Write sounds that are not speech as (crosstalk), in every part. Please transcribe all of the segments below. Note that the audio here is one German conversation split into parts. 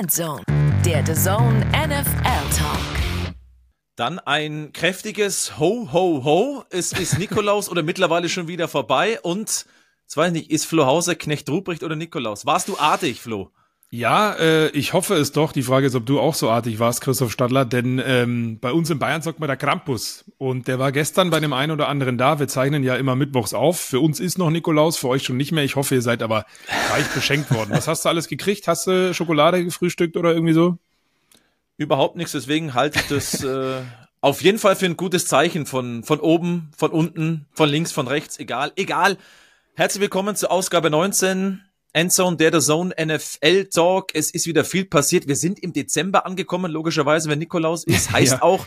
Endzone, der The Zone NFL Talk. Dann ein kräftiges Ho, Ho, Ho. Es ist Nikolaus oder mittlerweile schon wieder vorbei. Und, jetzt weiß ich nicht, ist Flo Hauser Knecht Ruprecht oder Nikolaus? Warst du artig, Flo? Ja, äh, ich hoffe es doch. Die Frage ist, ob du auch so artig warst, Christoph Stadler, denn ähm, bei uns in Bayern sagt man der Krampus und der war gestern bei dem einen oder anderen da. Wir zeichnen ja immer mittwochs auf. Für uns ist noch Nikolaus, für euch schon nicht mehr. Ich hoffe, ihr seid aber reich beschenkt worden. Was hast du alles gekriegt? Hast du Schokolade gefrühstückt oder irgendwie so? Überhaupt nichts, deswegen halte ich das äh, auf jeden Fall für ein gutes Zeichen von, von oben, von unten, von links, von rechts, egal, egal. Herzlich willkommen zur Ausgabe 19 Endzone, der Zone NFL Talk. Es ist wieder viel passiert. Wir sind im Dezember angekommen, logischerweise, wenn Nikolaus ist. (laughs) Heißt ja. auch,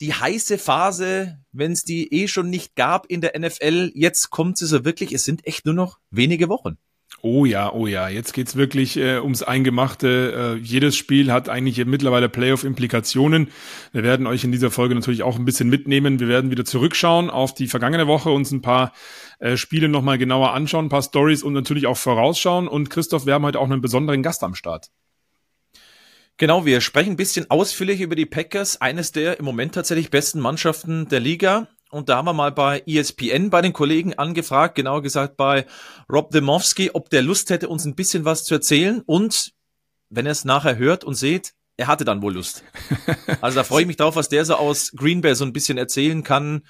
die heiße Phase, wenn es die eh schon nicht gab in der NFL, jetzt kommt sie so wirklich. Es sind echt nur noch wenige Wochen. Oh ja, oh ja, jetzt geht's wirklich äh, ums Eingemachte. Äh, jedes Spiel hat eigentlich mittlerweile Playoff-Implikationen. Wir werden euch in dieser Folge natürlich auch ein bisschen mitnehmen. Wir werden wieder zurückschauen auf die vergangene Woche, uns ein paar äh, Spiele nochmal genauer anschauen, ein paar Stories und natürlich auch vorausschauen. Und Christoph, wir haben heute auch einen besonderen Gast am Start. Genau, wir sprechen ein bisschen ausführlich über die Packers, eines der im Moment tatsächlich besten Mannschaften der Liga. Und da haben wir mal bei ESPN bei den Kollegen angefragt, genauer gesagt bei Rob Demowski, ob der Lust hätte, uns ein bisschen was zu erzählen. Und wenn er es nachher hört und seht, er hatte dann wohl Lust. (laughs) Also da freue ich mich drauf, was der so aus Green Bay so ein bisschen erzählen kann.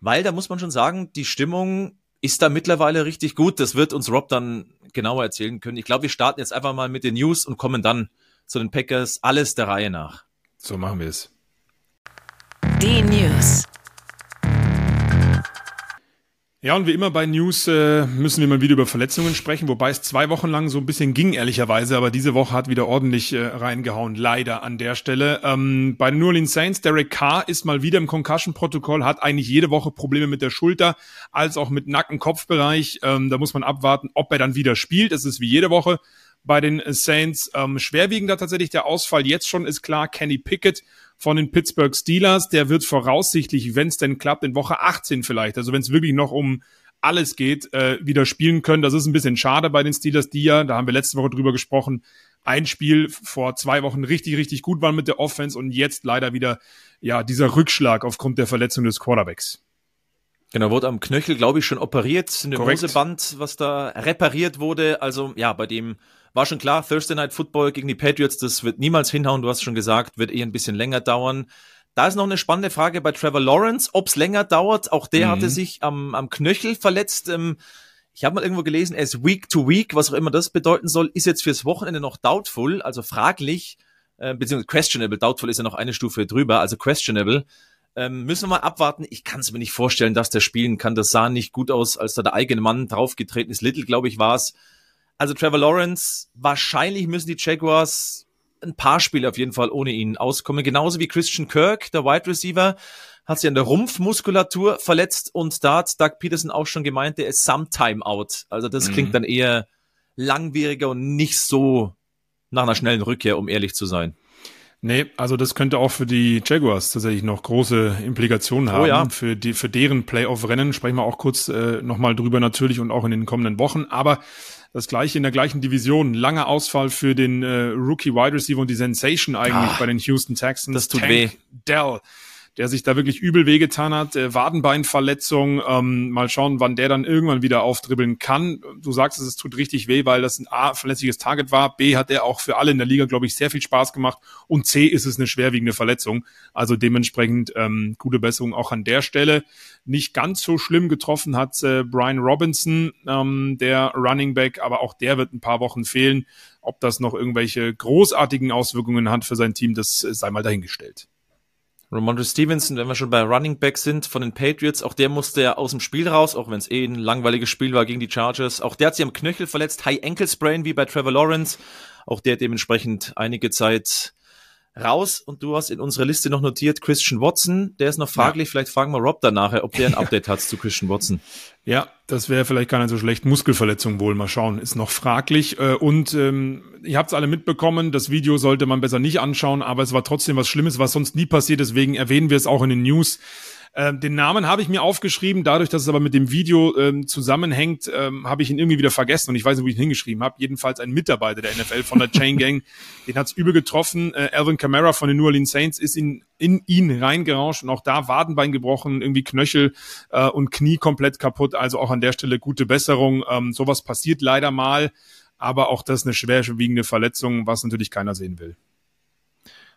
Weil da muss man schon sagen, die Stimmung ist da mittlerweile richtig gut. Das wird uns Rob dann genauer erzählen können. Ich glaube, wir starten jetzt einfach mal mit den News und kommen dann zu den Packers. Alles der Reihe nach. So machen wir es. Die News. Ja, und wie immer bei News äh, müssen wir mal wieder über Verletzungen sprechen, wobei es zwei Wochen lang so ein bisschen ging, ehrlicherweise, aber diese Woche hat wieder ordentlich äh, reingehauen, leider an der Stelle. Ähm, bei den New Orleans Saints, Derek Carr ist mal wieder im Concussion-Protokoll, hat eigentlich jede Woche Probleme mit der Schulter, als auch mit Nacken-Kopfbereich. Ähm, da muss man abwarten, ob er dann wieder spielt. Es ist wie jede Woche bei den Saints. Ähm, schwerwiegender tatsächlich der Ausfall jetzt schon ist klar, Kenny Pickett von den Pittsburgh Steelers. Der wird voraussichtlich, wenn es denn klappt, in Woche 18 vielleicht, also wenn es wirklich noch um alles geht, äh, wieder spielen können. Das ist ein bisschen schade bei den Steelers, die ja, da haben wir letzte Woche drüber gesprochen, ein Spiel vor zwei Wochen richtig, richtig gut waren mit der Offense und jetzt leider wieder, ja, dieser Rückschlag aufgrund der Verletzung des Quarterbacks. Genau, wurde am Knöchel, glaube ich, schon operiert, eine Hoseband, was da repariert wurde. Also ja, bei dem war schon klar, Thursday Night Football gegen die Patriots, das wird niemals hinhauen, du hast schon gesagt, wird eh ein bisschen länger dauern. Da ist noch eine spannende Frage bei Trevor Lawrence, ob es länger dauert. Auch der mhm. hatte sich am, am Knöchel verletzt. Ähm, ich habe mal irgendwo gelesen, er ist week to week, was auch immer das bedeuten soll, ist jetzt fürs Wochenende noch doubtful, also fraglich, äh, beziehungsweise questionable. Doubtful ist ja noch eine Stufe drüber, also questionable. Ähm, müssen wir mal abwarten. Ich kann es mir nicht vorstellen, dass der spielen kann. Das sah nicht gut aus, als da der eigene Mann draufgetreten ist. Little, glaube ich, war es. Also Trevor Lawrence, wahrscheinlich müssen die Jaguars ein paar Spiele auf jeden Fall ohne ihn auskommen. Genauso wie Christian Kirk, der Wide Receiver, hat sich an der Rumpfmuskulatur verletzt und da hat Doug Peterson auch schon gemeint, der ist sometime out. Also das mhm. klingt dann eher langwieriger und nicht so nach einer schnellen Rückkehr, um ehrlich zu sein. Nee, also das könnte auch für die Jaguars tatsächlich noch große Implikationen oh haben. Oh ja. Für, die, für deren Playoff-Rennen sprechen wir auch kurz äh, nochmal drüber natürlich und auch in den kommenden Wochen. Aber das gleiche in der gleichen Division. Langer Ausfall für den äh, Rookie Wide Receiver und die Sensation eigentlich Ach, bei den Houston Texans. Das tut Tank weh. Dell der sich da wirklich übel wehgetan hat, äh, Wadenbeinverletzung. Ähm, mal schauen, wann der dann irgendwann wieder aufdribbeln kann. Du sagst es, es tut richtig weh, weil das ein A, verlässliches Target war. B, hat er auch für alle in der Liga, glaube ich, sehr viel Spaß gemacht. Und C, ist es eine schwerwiegende Verletzung. Also dementsprechend ähm, gute Besserung auch an der Stelle. Nicht ganz so schlimm getroffen hat äh, Brian Robinson, ähm, der Running Back, aber auch der wird ein paar Wochen fehlen. Ob das noch irgendwelche großartigen Auswirkungen hat für sein Team, das äh, sei mal dahingestellt. Ramondre Stevenson, wenn wir schon bei Running Back sind, von den Patriots, auch der musste ja aus dem Spiel raus, auch wenn es eh ein langweiliges Spiel war gegen die Chargers. Auch der hat sich am Knöchel verletzt, High Ankle Sprain wie bei Trevor Lawrence. Auch der dementsprechend einige Zeit raus und du hast in unserer Liste noch notiert Christian Watson, der ist noch fraglich, ja. vielleicht fragen wir Rob danach, ob der ein (laughs) Update hat zu Christian Watson. Ja, das wäre vielleicht gar nicht so schlecht. Muskelverletzung wohl, mal schauen, ist noch fraglich. Äh, und ähm, ihr habt es alle mitbekommen, das Video sollte man besser nicht anschauen, aber es war trotzdem was Schlimmes, was sonst nie passiert, deswegen erwähnen wir es auch in den News. Ähm, den Namen habe ich mir aufgeschrieben, dadurch, dass es aber mit dem Video ähm, zusammenhängt, ähm, habe ich ihn irgendwie wieder vergessen und ich weiß nicht, wo ich ihn hingeschrieben habe. Jedenfalls ein Mitarbeiter der NFL von der (laughs) Chain Gang, den hat's übel getroffen. Äh, Alvin Kamara von den New Orleans Saints ist in, in ihn reingerauscht und auch da Wadenbein gebrochen, irgendwie Knöchel äh, und Knie komplett kaputt. Also auch an der Stelle gute Besserung. Ähm, sowas passiert leider mal, aber auch das eine schwerwiegende Verletzung, was natürlich keiner sehen will.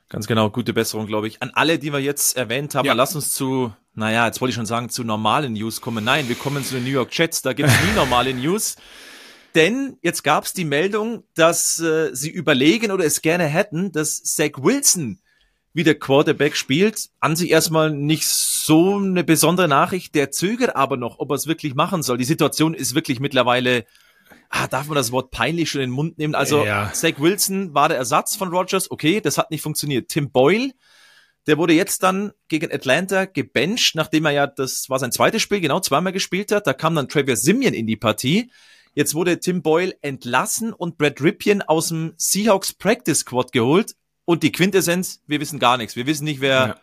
Ganz genau, gute Besserung, glaube ich. An alle, die wir jetzt erwähnt haben, ja. lass uns zu, naja, jetzt wollte ich schon sagen, zu normalen News kommen. Nein, wir kommen zu den New York Jets, da gibt es nie (laughs) normale News. Denn jetzt gab es die Meldung, dass äh, sie überlegen oder es gerne hätten, dass Zach Wilson wieder Quarterback spielt. An sich erstmal nicht so eine besondere Nachricht. Der zögert aber noch, ob er es wirklich machen soll. Die Situation ist wirklich mittlerweile ah, darf man das Wort peinlich schon in den Mund nehmen? Also ja. Zach Wilson war der Ersatz von Rogers, okay, das hat nicht funktioniert. Tim Boyle, der wurde jetzt dann gegen Atlanta gebencht, nachdem er ja, das war sein zweites Spiel, genau zweimal gespielt hat. Da kam dann Travis Simeon in die Partie. Jetzt wurde Tim Boyle entlassen und Brad Ripien aus dem Seahawks Practice Squad geholt. Und die Quintessenz, wir wissen gar nichts. Wir wissen nicht, wer, ja.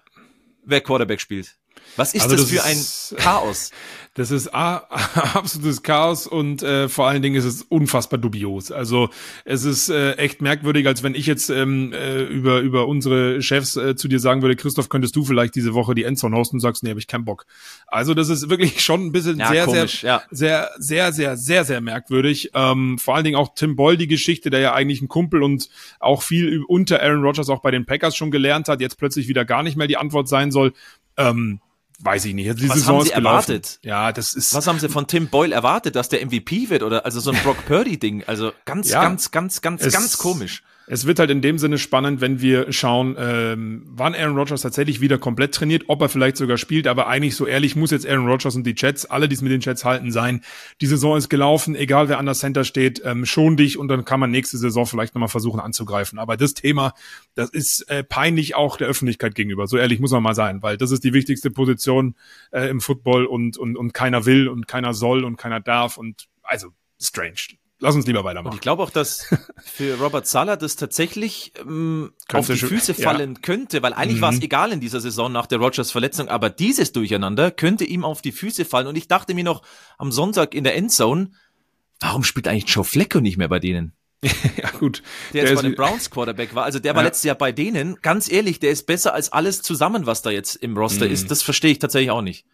wer Quarterback spielt. Was ist also das, das, für ein (laughs) Chaos? Das ist (laughs) absolutes Chaos und äh, vor allen Dingen ist es unfassbar dubios. Also es ist äh, echt merkwürdig, als wenn ich jetzt ähm, äh, über über unsere Chefs äh, zu dir sagen würde, Christoph, könntest du vielleicht diese Woche die Endzone hosten und sagst, nee, habe ich keinen Bock. Also das ist wirklich (laughs) schon ein bisschen ja, sehr, komisch, sehr, ja. sehr, sehr, sehr, sehr, sehr merkwürdig. Ähm, vor allen Dingen auch Tim Boyle, die Geschichte, der ja eigentlich ein Kumpel und auch viel unter Aaron Rodgers auch bei den Packers schon gelernt hat, jetzt plötzlich wieder gar nicht mehr die Antwort sein soll. Ähm, weiß ich nicht. Also die Was Saison haben Sie erwartet? Ja, das ist. Was haben Sie von Tim Boyle erwartet, dass der MVP wird oder also so ein (laughs) Brock Purdy Ding? Also ganz, ja, ganz, ganz, ganz, ganz komisch es wird halt in dem Sinne spannend, wenn wir schauen, ähm, wann Aaron Rodgers tatsächlich wieder komplett trainiert, ob er vielleicht sogar spielt, aber eigentlich so ehrlich muss jetzt Aaron Rodgers und die Jets, alle, die es mit den Jets halten, sein. Die Saison ist gelaufen, egal wer an der Center steht, ähm, schon dich und dann kann man nächste Saison vielleicht nochmal versuchen anzugreifen. Aber das Thema, das ist äh, peinlich auch der Öffentlichkeit gegenüber. So ehrlich muss man mal sein, weil das ist die wichtigste Position äh, im Football und, und, und keiner will und keiner soll und keiner darf und also strange lass uns lieber weitermachen. Und ich glaube auch, dass für Robert Sala das tatsächlich ähm, auf die Füße fallen ja. könnte, weil eigentlich mhm. war es egal in dieser Saison nach der Rogers Verletzung, aber dieses Durcheinander könnte ihm auf die Füße fallen. Und ich dachte mir noch am Sonntag in der Endzone, warum spielt eigentlich Joe Flecko nicht mehr bei denen? (laughs) ja, gut. Der, der jetzt bei den Browns Quarterback war. Also der war letztes Jahr bei denen. Ganz ehrlich, der ist besser als alles zusammen, was da jetzt im Roster mhm. ist. Das verstehe ich tatsächlich auch nicht.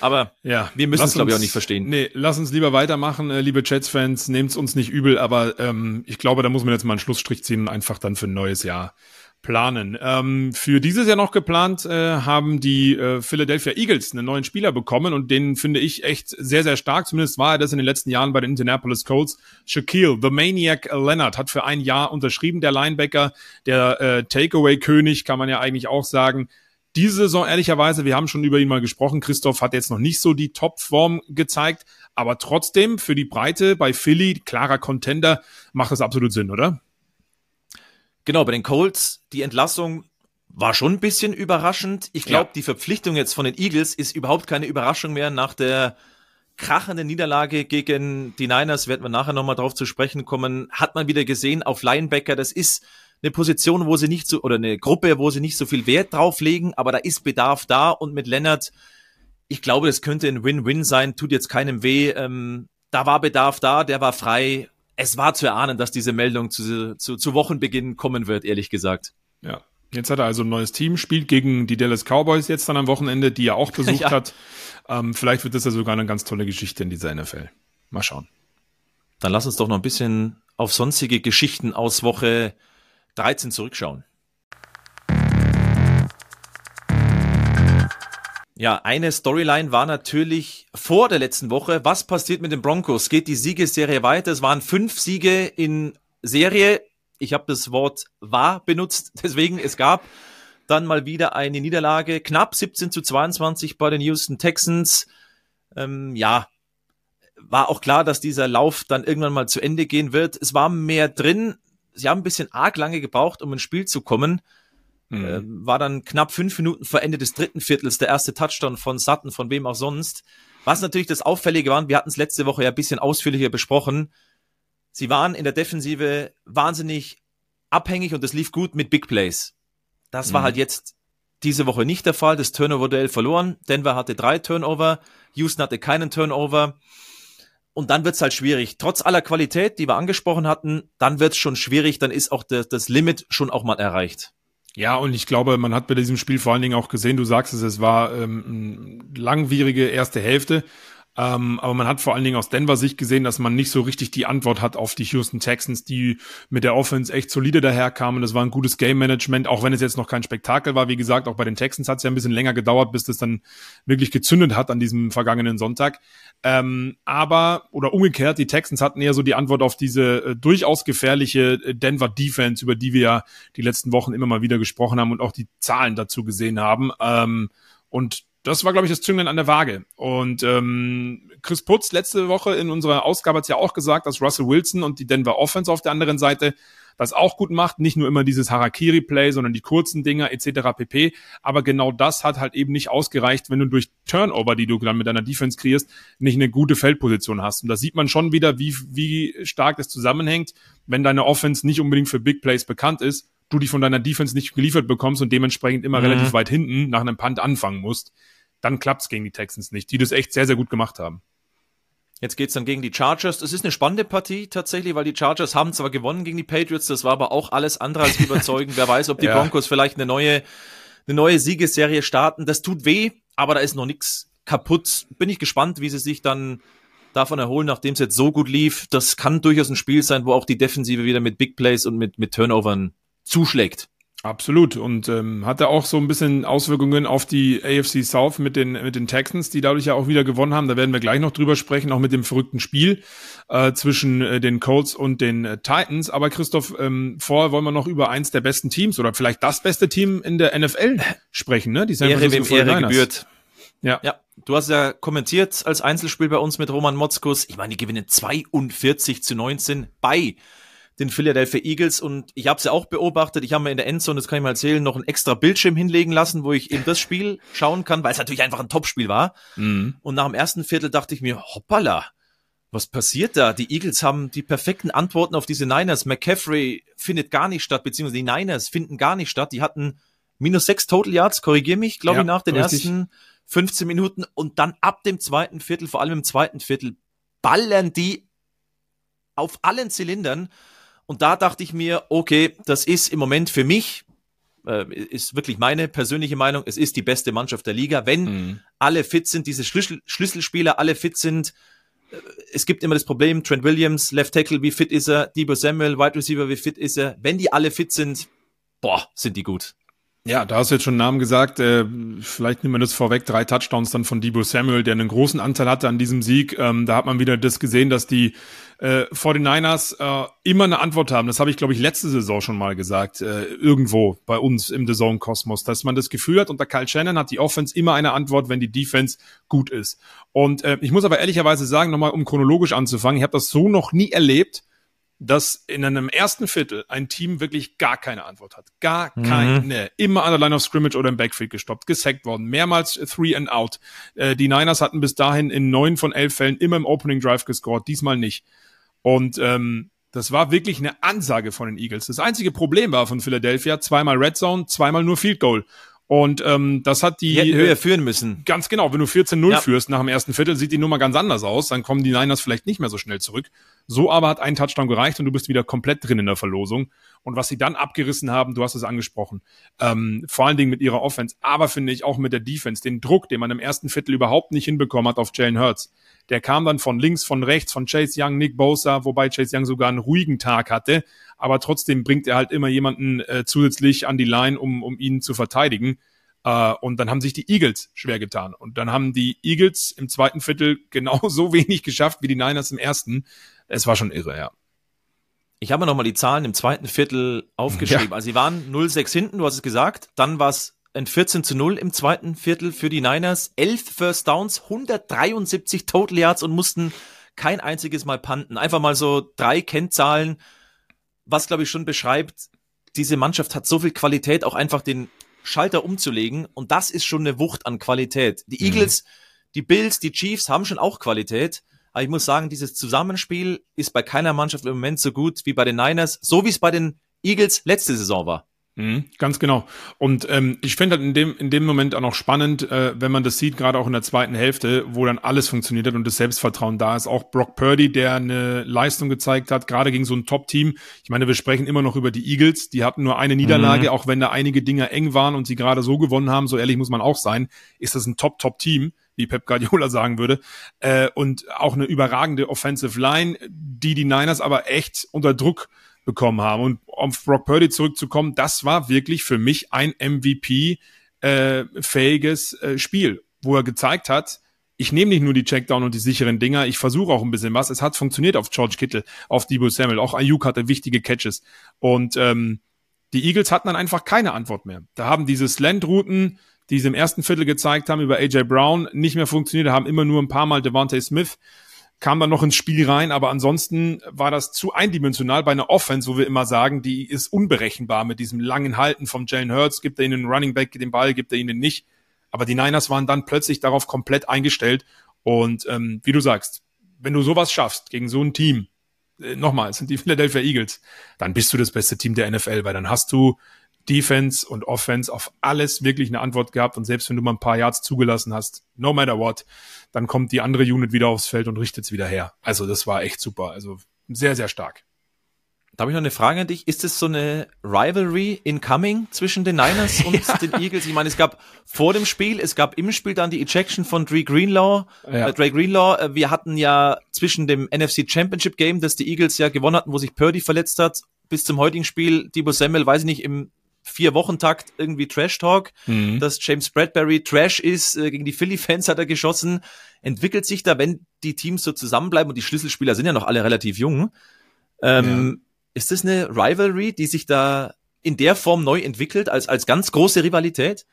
Aber ja, wir müssen es, glaube ich, auch nicht verstehen. Nee, lass uns lieber weitermachen, äh, liebe Jets-Fans. Nehmt's uns nicht übel, aber ähm, ich glaube, da muss man jetzt mal einen Schlussstrich ziehen und einfach dann für ein neues Jahr planen. Ähm, für dieses Jahr noch geplant äh, haben die äh, Philadelphia Eagles einen neuen Spieler bekommen und den finde ich echt sehr, sehr stark. Zumindest war er das in den letzten Jahren bei den Indianapolis Colts. Shaquille, the Maniac Leonard, hat für ein Jahr unterschrieben, der Linebacker, der äh, Takeaway-König, kann man ja eigentlich auch sagen. Diese Saison, ehrlicherweise, wir haben schon über ihn mal gesprochen, Christoph hat jetzt noch nicht so die Topform gezeigt, aber trotzdem für die Breite bei Philly, klarer Contender, macht das absolut Sinn, oder? Genau, bei den Colts, die Entlassung war schon ein bisschen überraschend. Ich glaube, ja. die Verpflichtung jetzt von den Eagles ist überhaupt keine Überraschung mehr nach der krachenden Niederlage gegen die Niners, werden wir nachher nochmal drauf zu sprechen kommen, hat man wieder gesehen auf Linebacker, das ist eine Position, wo sie nicht so, oder eine Gruppe, wo sie nicht so viel Wert drauf legen, aber da ist Bedarf da und mit Lennart, ich glaube, das könnte ein Win-Win sein, tut jetzt keinem weh. Ähm, da war Bedarf da, der war frei. Es war zu erahnen, dass diese Meldung zu, zu, zu Wochenbeginn kommen wird, ehrlich gesagt. Ja. Jetzt hat er also ein neues Team, spielt gegen die Dallas Cowboys jetzt dann am Wochenende, die er auch (laughs) besucht ja. hat. Ähm, vielleicht wird das ja sogar eine ganz tolle Geschichte in dieser NFL. Mal schauen. Dann lass uns doch noch ein bisschen auf sonstige Geschichten aus Woche 13 zurückschauen. Ja, eine Storyline war natürlich vor der letzten Woche. Was passiert mit den Broncos? Geht die Siegesserie weiter? Es waren fünf Siege in Serie. Ich habe das Wort war benutzt, (laughs) deswegen es gab dann mal wieder eine Niederlage. Knapp 17 zu 22 bei den Houston Texans. Ähm, ja, war auch klar, dass dieser Lauf dann irgendwann mal zu Ende gehen wird. Es war mehr drin sie haben ein bisschen arg lange gebraucht, um ins Spiel zu kommen. Mhm. Äh, war dann knapp fünf Minuten vor Ende des dritten Viertels der erste Touchdown von Sutton, von wem auch sonst. Was natürlich das Auffällige war, wir hatten es letzte Woche ja ein bisschen ausführlicher besprochen. Sie waren in der Defensive wahnsinnig abhängig und es lief gut mit Big Plays. Das war mhm. halt jetzt diese Woche nicht der Fall. Das Turnover-Duell verloren. Denver hatte drei Turnover. Houston hatte keinen Turnover. Und dann wird's halt schwierig. Trotz aller Qualität, die wir angesprochen hatten, dann wird's schon schwierig. Dann ist auch das, das Limit schon auch mal erreicht. Ja, und ich glaube, man hat bei diesem Spiel vor allen Dingen auch gesehen, du sagst es, es war ähm, langwierige erste Hälfte. Ähm, aber man hat vor allen Dingen aus Denver Sicht gesehen, dass man nicht so richtig die Antwort hat auf die Houston Texans, die mit der Offense echt solide daherkamen. Das war ein gutes Game Management, auch wenn es jetzt noch kein Spektakel war. Wie gesagt, auch bei den Texans hat es ja ein bisschen länger gedauert, bis das dann wirklich gezündet hat an diesem vergangenen Sonntag. Ähm, aber, oder umgekehrt, die Texans hatten eher so die Antwort auf diese äh, durchaus gefährliche äh, Denver Defense, über die wir ja die letzten Wochen immer mal wieder gesprochen haben und auch die Zahlen dazu gesehen haben. Ähm, und das war, glaube ich, das Zünglein an der Waage. Und ähm, Chris Putz letzte Woche in unserer Ausgabe hat ja auch gesagt, dass Russell Wilson und die Denver Offense auf der anderen Seite das auch gut macht. Nicht nur immer dieses Harakiri-Play, sondern die kurzen Dinger etc. pp. Aber genau das hat halt eben nicht ausgereicht, wenn du durch Turnover, die du dann mit deiner Defense kreierst, nicht eine gute Feldposition hast. Und da sieht man schon wieder, wie, wie stark das zusammenhängt, wenn deine Offense nicht unbedingt für Big Plays bekannt ist du die von deiner Defense nicht geliefert bekommst und dementsprechend immer mhm. relativ weit hinten nach einem Punt anfangen musst, dann klappt's gegen die Texans nicht, die das echt sehr, sehr gut gemacht haben. Jetzt geht's dann gegen die Chargers. Das ist eine spannende Partie tatsächlich, weil die Chargers haben zwar gewonnen gegen die Patriots, das war aber auch alles andere als überzeugend. Wer weiß, ob die (laughs) ja. Broncos vielleicht eine neue, eine neue Siegesserie starten. Das tut weh, aber da ist noch nichts kaputt. Bin ich gespannt, wie sie sich dann davon erholen, nachdem es jetzt so gut lief. Das kann durchaus ein Spiel sein, wo auch die Defensive wieder mit Big Plays und mit, mit Turnovern zuschlägt. Absolut und ähm, hatte auch so ein bisschen Auswirkungen auf die AFC South mit den mit den Texans, die dadurch ja auch wieder gewonnen haben. Da werden wir gleich noch drüber sprechen, auch mit dem verrückten Spiel äh, zwischen äh, den Colts und den äh, Titans. Aber Christoph, ähm, vorher wollen wir noch über eins der besten Teams oder vielleicht das beste Team in der NFL (laughs) sprechen, ne? Die San Ehre wem Ehre gebührt. Ja. ja, du hast ja kommentiert als Einzelspiel bei uns mit Roman Motzkus. Ich meine, die gewinnen 42 zu 19 bei den Philadelphia Eagles und ich habe es ja auch beobachtet. Ich habe mir in der Endzone, das kann ich mal erzählen, noch ein extra Bildschirm hinlegen lassen, wo ich eben das Spiel schauen kann, weil es natürlich einfach ein Topspiel war. Mhm. Und nach dem ersten Viertel dachte ich mir, hoppala, was passiert da? Die Eagles haben die perfekten Antworten auf diese Niners. McCaffrey findet gar nicht statt, beziehungsweise die Niners finden gar nicht statt. Die hatten minus sechs Total Yards, korrigier mich, glaube ja, ich, nach den richtig. ersten 15 Minuten und dann ab dem zweiten Viertel, vor allem im zweiten Viertel, ballern die auf allen Zylindern. Und da dachte ich mir, okay, das ist im Moment für mich, äh, ist wirklich meine persönliche Meinung, es ist die beste Mannschaft der Liga. Wenn mhm. alle fit sind, diese Schlüssel Schlüsselspieler alle fit sind, äh, es gibt immer das Problem, Trent Williams, Left Tackle, wie fit ist er, Debo Samuel, Wide Receiver, wie fit ist er. Wenn die alle fit sind, boah, sind die gut. Ja, da hast du jetzt schon einen Namen gesagt. Äh, vielleicht nehmen wir das vorweg. Drei Touchdowns dann von Debo Samuel, der einen großen Anteil hatte an diesem Sieg. Ähm, da hat man wieder das gesehen, dass die äh, 49ers äh, immer eine Antwort haben. Das habe ich, glaube ich, letzte Saison schon mal gesagt. Äh, irgendwo bei uns im The Zone Kosmos. Dass man das Gefühl hat, unter Kyle Shannon hat die Offense immer eine Antwort, wenn die Defense gut ist. Und äh, ich muss aber ehrlicherweise sagen, nochmal um chronologisch anzufangen, ich habe das so noch nie erlebt dass in einem ersten Viertel ein Team wirklich gar keine Antwort hat. Gar mhm. keine. Immer an der Line of Scrimmage oder im Backfield gestoppt, gesackt worden, mehrmals Three and Out. Äh, die Niners hatten bis dahin in neun von elf Fällen immer im Opening Drive gescored, diesmal nicht. Und ähm, das war wirklich eine Ansage von den Eagles. Das einzige Problem war von Philadelphia, zweimal Red Zone, zweimal nur Field Goal. Und ähm, das hat die, die höher führen müssen. Ganz genau. Wenn du 14-0 ja. führst nach dem ersten Viertel, sieht die Nummer ganz anders aus. Dann kommen die Niners vielleicht nicht mehr so schnell zurück. So aber hat ein Touchdown gereicht und du bist wieder komplett drin in der Verlosung. Und was sie dann abgerissen haben, du hast es angesprochen, ähm, vor allen Dingen mit ihrer Offense, aber finde ich auch mit der Defense, den Druck, den man im ersten Viertel überhaupt nicht hinbekommen hat auf Jalen Hurts. Der kam dann von links, von rechts, von Chase Young, Nick Bosa, wobei Chase Young sogar einen ruhigen Tag hatte. Aber trotzdem bringt er halt immer jemanden äh, zusätzlich an die Line, um, um ihn zu verteidigen. Uh, und dann haben sich die Eagles schwer getan. Und dann haben die Eagles im zweiten Viertel (laughs) genauso wenig geschafft wie die Niners im ersten. Es war schon irre, ja. Ich habe mir nochmal die Zahlen im zweiten Viertel aufgeschrieben. Ja. Also sie waren 0-6 hinten, du hast es gesagt. Dann war es ein 14 zu 0 im zweiten Viertel für die Niners. 11 First Downs, 173 Total Yards und mussten kein einziges Mal panten. Einfach mal so drei Kennzahlen, was glaube ich schon beschreibt, diese Mannschaft hat so viel Qualität, auch einfach den Schalter umzulegen. Und das ist schon eine Wucht an Qualität. Die mhm. Eagles, mhm. die Bills, die Chiefs haben schon auch Qualität. Aber ich muss sagen, dieses Zusammenspiel ist bei keiner Mannschaft im Moment so gut wie bei den Niners, so wie es bei den Eagles letzte Saison war. Mhm, ganz genau. Und ähm, ich finde halt in dem, in dem Moment auch noch spannend, äh, wenn man das sieht, gerade auch in der zweiten Hälfte, wo dann alles funktioniert hat und das Selbstvertrauen da ist. Auch Brock Purdy, der eine Leistung gezeigt hat, gerade gegen so ein Top-Team. Ich meine, wir sprechen immer noch über die Eagles. Die hatten nur eine Niederlage, mhm. auch wenn da einige Dinge eng waren und sie gerade so gewonnen haben. So ehrlich muss man auch sein. Ist das ein Top-Top-Team? wie Pep Guardiola (laughs) sagen würde, äh, und auch eine überragende Offensive Line, die die Niners aber echt unter Druck bekommen haben. Und um auf Brock Purdy zurückzukommen, das war wirklich für mich ein MVP-fähiges äh, äh, Spiel, wo er gezeigt hat, ich nehme nicht nur die Checkdown und die sicheren Dinger, ich versuche auch ein bisschen was. Es hat funktioniert auf George Kittle, auf Debo Samuel, auch Ayuk hatte wichtige Catches. Und ähm, die Eagles hatten dann einfach keine Antwort mehr. Da haben diese Slant-Routen, die sie im ersten Viertel gezeigt haben über AJ Brown, nicht mehr funktioniert, haben immer nur ein paar Mal Devontae Smith kam dann noch ins Spiel rein, aber ansonsten war das zu eindimensional bei einer Offense, wo wir immer sagen, die ist unberechenbar mit diesem langen Halten vom Jalen Hurts, gibt er ihnen einen Running Back den Ball, gibt er ihnen nicht. Aber die Niners waren dann plötzlich darauf komplett eingestellt. Und ähm, wie du sagst, wenn du sowas schaffst gegen so ein Team, äh, nochmal, es sind die (laughs) Philadelphia Eagles, dann bist du das beste Team der NFL, weil dann hast du Defense und Offense auf alles wirklich eine Antwort gehabt. Und selbst wenn du mal ein paar Yards zugelassen hast, no matter what, dann kommt die andere Unit wieder aufs Feld und richtet es wieder her. Also das war echt super. Also sehr, sehr stark. Da habe ich noch eine Frage an dich. Ist es so eine Rivalry incoming zwischen den Niners (laughs) und ja. den Eagles? Ich meine, es gab vor dem Spiel, es gab im Spiel dann die Ejection von Dre Greenlaw. Ja. Äh, Dre Greenlaw, äh, wir hatten ja zwischen dem NFC Championship Game, das die Eagles ja gewonnen hatten, wo sich Purdy verletzt hat, bis zum heutigen Spiel, Debo Samuel, weiß ich nicht, im vier Wochen Takt irgendwie Trash Talk, mhm. dass James Bradbury Trash ist, äh, gegen die Philly Fans hat er geschossen, entwickelt sich da, wenn die Teams so zusammenbleiben und die Schlüsselspieler sind ja noch alle relativ jung. Ähm, ja. Ist das eine Rivalry, die sich da in der Form neu entwickelt als als ganz große Rivalität?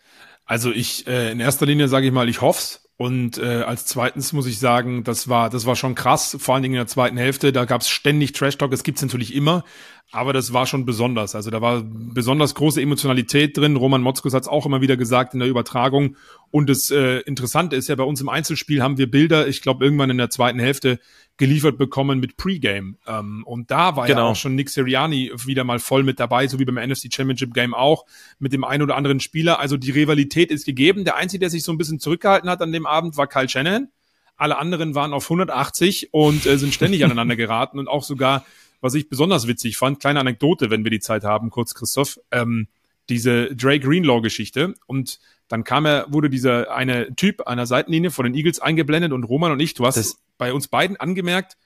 Also ich äh, in erster Linie sage ich mal, ich hoff's und äh, als zweitens muss ich sagen, das war das war schon krass, vor allen Dingen in der zweiten Hälfte. Da gab es ständig Trash Talk. Das gibt's natürlich immer, aber das war schon besonders. Also da war besonders große Emotionalität drin. Roman Motzkus hat es auch immer wieder gesagt in der Übertragung. Und das äh, Interessante ist ja, bei uns im Einzelspiel haben wir Bilder, ich glaube, irgendwann in der zweiten Hälfte geliefert bekommen mit Pre-Game. Ähm, und da war genau. ja auch schon Nick Siriani wieder mal voll mit dabei, so wie beim NFC Championship Game auch, mit dem einen oder anderen Spieler. Also die Rivalität ist gegeben. Der Einzige, der sich so ein bisschen zurückgehalten hat an dem Abend, war Kyle Shannon. Alle anderen waren auf 180 und äh, sind ständig (laughs) aneinander geraten und auch sogar was ich besonders witzig fand, kleine Anekdote, wenn wir die Zeit haben, kurz Christoph, ähm, diese Dre Greenlaw-Geschichte. Und dann kam er, wurde dieser eine Typ einer Seitenlinie von den Eagles eingeblendet und Roman und ich, du hast es bei uns beiden angemerkt,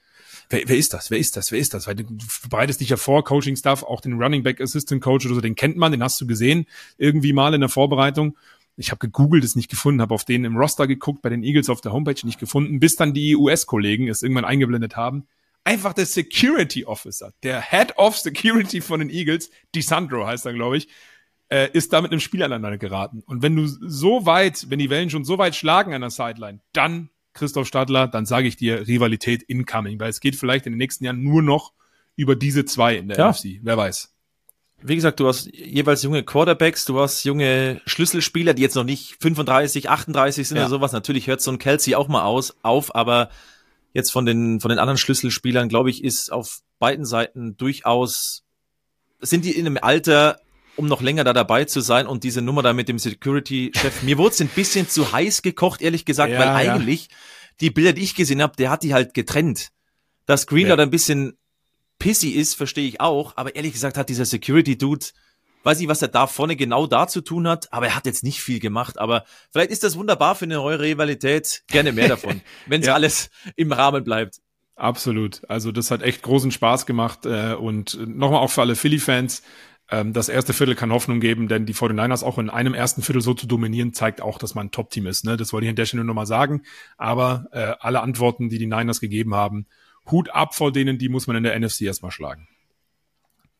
wer, wer ist das? Wer ist das? Wer ist das? Weil du bereitest dich ja vor, Coaching-Stuff, auch den Running Back Assistant Coach oder so, den kennt man, den hast du gesehen, irgendwie mal in der Vorbereitung. Ich habe gegoogelt, es nicht gefunden, habe auf den im Roster geguckt, bei den Eagles auf der Homepage nicht gefunden, bis dann die US-Kollegen es irgendwann eingeblendet haben einfach der Security Officer, der Head of Security von den Eagles, DeSandro heißt er, glaube ich, äh, ist da mit einem Spiel aneinander geraten. Und wenn du so weit, wenn die Wellen schon so weit schlagen an der Sideline, dann, Christoph Stadler, dann sage ich dir Rivalität incoming, weil es geht vielleicht in den nächsten Jahren nur noch über diese zwei in der ja. NFC. Wer weiß. Wie gesagt, du hast jeweils junge Quarterbacks, du hast junge Schlüsselspieler, die jetzt noch nicht 35, 38 sind ja. oder sowas. Natürlich hört so ein Kelsey auch mal aus, auf, aber jetzt von den, von den anderen Schlüsselspielern, glaube ich, ist auf beiden Seiten durchaus, sind die in einem Alter, um noch länger da dabei zu sein und diese Nummer da mit dem Security-Chef, mir wurde es ein bisschen zu heiß gekocht, ehrlich gesagt, ja, weil eigentlich ja. die Bilder, die ich gesehen habe, der hat die halt getrennt. Dass Greenlaw ja. ein bisschen pissy ist, verstehe ich auch, aber ehrlich gesagt hat dieser Security-Dude weiß nicht, was er da vorne genau da zu tun hat, aber er hat jetzt nicht viel gemacht. Aber vielleicht ist das wunderbar für eine neue Rivalität. Gerne mehr davon, (laughs) wenn es ja. alles im Rahmen bleibt. Absolut. Also das hat echt großen Spaß gemacht. Äh, und nochmal auch für alle Philly-Fans. Ähm, das erste Viertel kann Hoffnung geben, denn die 49ers auch in einem ersten Viertel so zu dominieren, zeigt auch, dass man ein Top-Team ist. Ne? Das wollte ich an der Stelle nur nochmal sagen. Aber äh, alle Antworten, die die Niners gegeben haben, Hut ab vor denen, die muss man in der NFC erstmal schlagen.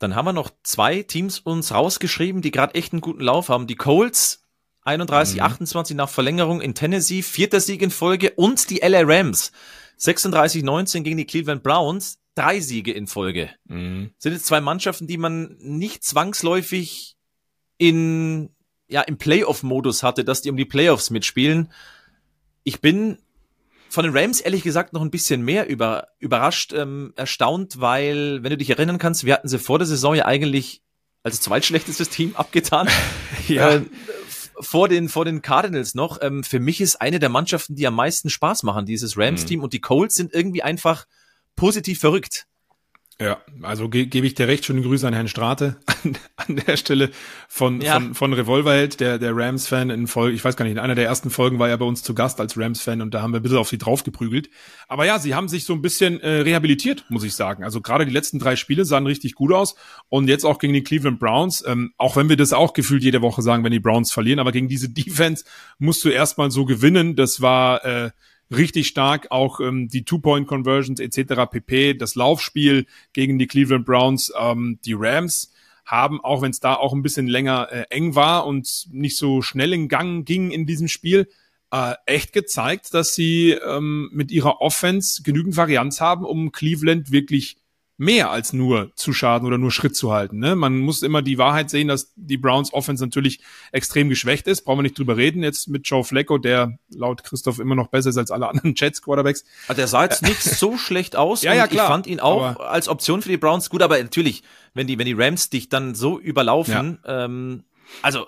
Dann haben wir noch zwei Teams uns rausgeschrieben, die gerade echt einen guten Lauf haben. Die Colts 31, mhm. 28 nach Verlängerung in Tennessee, vierter Sieg in Folge und die LA Rams 36, 19 gegen die Cleveland Browns, drei Siege in Folge. Mhm. Sind jetzt zwei Mannschaften, die man nicht zwangsläufig in, ja, im Playoff-Modus hatte, dass die um die Playoffs mitspielen. Ich bin von den Rams ehrlich gesagt noch ein bisschen mehr über, überrascht, ähm, erstaunt, weil, wenn du dich erinnern kannst, wir hatten sie vor der Saison ja eigentlich als zweitschlechtestes Team abgetan. (laughs) ja. Äh, vor den, vor den Cardinals noch. Ähm, für mich ist eine der Mannschaften, die am meisten Spaß machen, dieses Rams-Team. Mhm. Und die Colts sind irgendwie einfach positiv verrückt. Ja, also ge gebe ich dir recht, schöne Grüße an Herrn Strate an, an der Stelle von, ja. von, von Revolverheld, der, der Rams-Fan in Folge, ich weiß gar nicht, in einer der ersten Folgen war er bei uns zu Gast als Rams-Fan und da haben wir ein bisschen auf sie draufgeprügelt. Aber ja, sie haben sich so ein bisschen äh, rehabilitiert, muss ich sagen. Also gerade die letzten drei Spiele sahen richtig gut aus und jetzt auch gegen die Cleveland Browns, ähm, auch wenn wir das auch gefühlt jede Woche sagen, wenn die Browns verlieren, aber gegen diese Defense musst du erstmal so gewinnen. Das war äh, richtig stark. Auch ähm, die Two-Point-Conversions etc. pp. Das Laufspiel gegen die Cleveland Browns, ähm, die Rams haben, auch wenn es da auch ein bisschen länger äh, eng war und nicht so schnell in Gang ging in diesem Spiel, äh, echt gezeigt, dass sie ähm, mit ihrer Offense genügend Varianz haben, um Cleveland wirklich mehr als nur zu schaden oder nur Schritt zu halten. Ne? Man muss immer die Wahrheit sehen, dass die Browns Offense natürlich extrem geschwächt ist. Brauchen wir nicht drüber reden. Jetzt mit Joe Flacco, der laut Christoph immer noch besser ist als alle anderen (laughs) Jets Quarterbacks. Also der sah jetzt nicht so schlecht aus. (laughs) Ja, ja, klar. Ich fand ihn auch als Option für die Browns gut, aber natürlich, wenn die, wenn die Rams dich dann so überlaufen, ja. ähm, also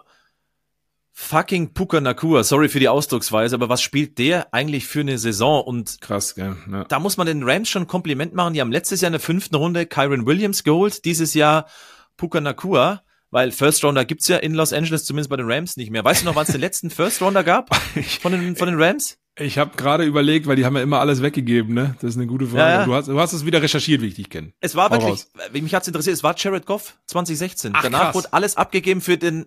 fucking Puka Nakua, sorry für die Ausdrucksweise, aber was spielt der eigentlich für eine Saison? Und krass, gell? Ja. Da muss man den Rams schon ein Kompliment machen. Die haben letztes Jahr in der fünften Runde Kyron Williams geholt, dieses Jahr Puka Nakua. Weil First Rounder gibt's ja in Los Angeles, zumindest bei den Rams nicht mehr. Weißt du noch, wann es den letzten First Rounder gab von den, von den Rams? Ich habe gerade überlegt, weil die haben ja immer alles weggegeben, ne? Das ist eine gute Frage. Ja, ja. Du, hast, du hast es wieder recherchiert, wie ich dich kenne. Es war Hau wirklich, raus. mich hat's interessiert, es war Jared Goff 2016. Ach, Danach krass. wurde alles abgegeben für den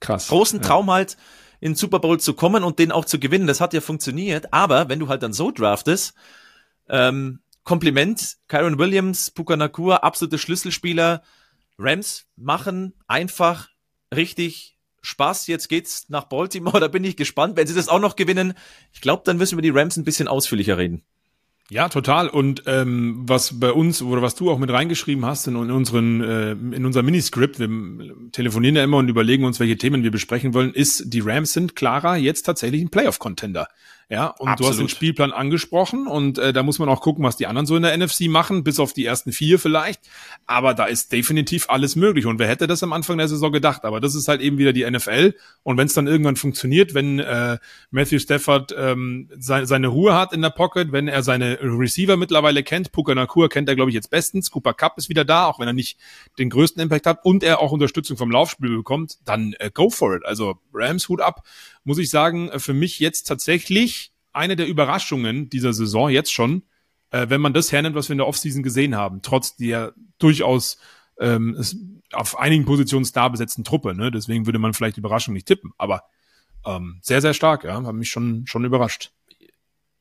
Krass. großen Traum ja. halt, in den Super Bowl zu kommen und den auch zu gewinnen. Das hat ja funktioniert. Aber wenn du halt dann so draftest, ähm, Kompliment, Kyron Williams, Puka Nakua, absolute Schlüsselspieler. Rams machen einfach richtig Spaß. Jetzt geht's nach Baltimore. (laughs) Da bin ich gespannt. Wenn sie das auch noch gewinnen, ich glaube, dann müssen wir die Rams ein bisschen ausführlicher reden. Ja, total. Und ähm, was bei uns oder was du auch mit reingeschrieben hast in, in unseren äh, in unser Miniscript, wir telefonieren ja immer und überlegen uns, welche Themen wir besprechen wollen, ist die Rams sind klarer jetzt tatsächlich ein Playoff-Contender. Ja, und Absolut. du hast den Spielplan angesprochen und äh, da muss man auch gucken, was die anderen so in der NFC machen, bis auf die ersten vier vielleicht. Aber da ist definitiv alles möglich. Und wer hätte das am Anfang der Saison gedacht? Aber das ist halt eben wieder die NFL. Und wenn es dann irgendwann funktioniert, wenn äh, Matthew Stafford ähm, seine, seine Ruhe hat in der Pocket, wenn er seine Receiver mittlerweile kennt, Puka Nakur kennt er, glaube ich, jetzt bestens, Cooper Cup ist wieder da, auch wenn er nicht den größten Impact hat und er auch Unterstützung vom Laufspiel bekommt, dann äh, go for it. Also Rams Hut ab muss ich sagen, äh, für mich jetzt tatsächlich eine der Überraschungen dieser Saison jetzt schon, äh, wenn man das hernimmt, was wir in der Offseason gesehen haben, trotz der durchaus ähm, auf einigen Positionen star besetzten Truppe. Ne? Deswegen würde man vielleicht Überraschung nicht tippen, aber ähm, sehr, sehr stark, ja, hat mich schon, schon überrascht.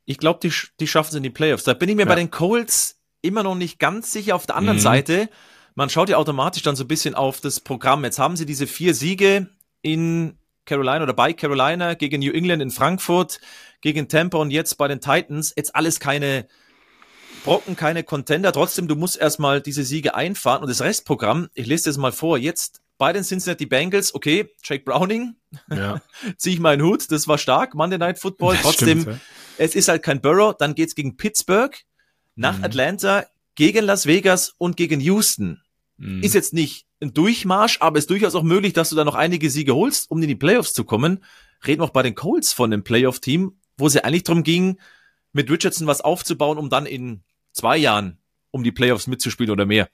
Ich glaube, die, die schaffen es in die Playoffs. Da bin ich mir ja. bei den Colts immer noch nicht ganz sicher. Auf der anderen mhm. Seite, man schaut ja automatisch dann so ein bisschen auf das Programm. Jetzt haben sie diese vier Siege in Carolina oder bei Carolina gegen New England in Frankfurt, gegen Tampa und jetzt bei den Titans. Jetzt alles keine Brocken, keine Contender. Trotzdem, du musst erstmal diese Siege einfahren und das Restprogramm, ich lese das mal vor, jetzt bei den Cincinnati Bengals, okay, Jake Browning, ja. (laughs) ziehe ich meinen Hut, das war stark, Monday Night Football. Trotzdem, stimmt, ja. es ist halt kein Burrow, dann geht's gegen Pittsburgh, nach mhm. Atlanta, gegen Las Vegas und gegen Houston. Mhm. Ist jetzt nicht ein Durchmarsch, aber ist durchaus auch möglich, dass du da noch einige Siege holst, um in die Playoffs zu kommen. Reden wir auch bei den Colts von einem Playoff-Team, wo es ja eigentlich darum ging, mit Richardson was aufzubauen, um dann in zwei Jahren um die Playoffs mitzuspielen oder mehr.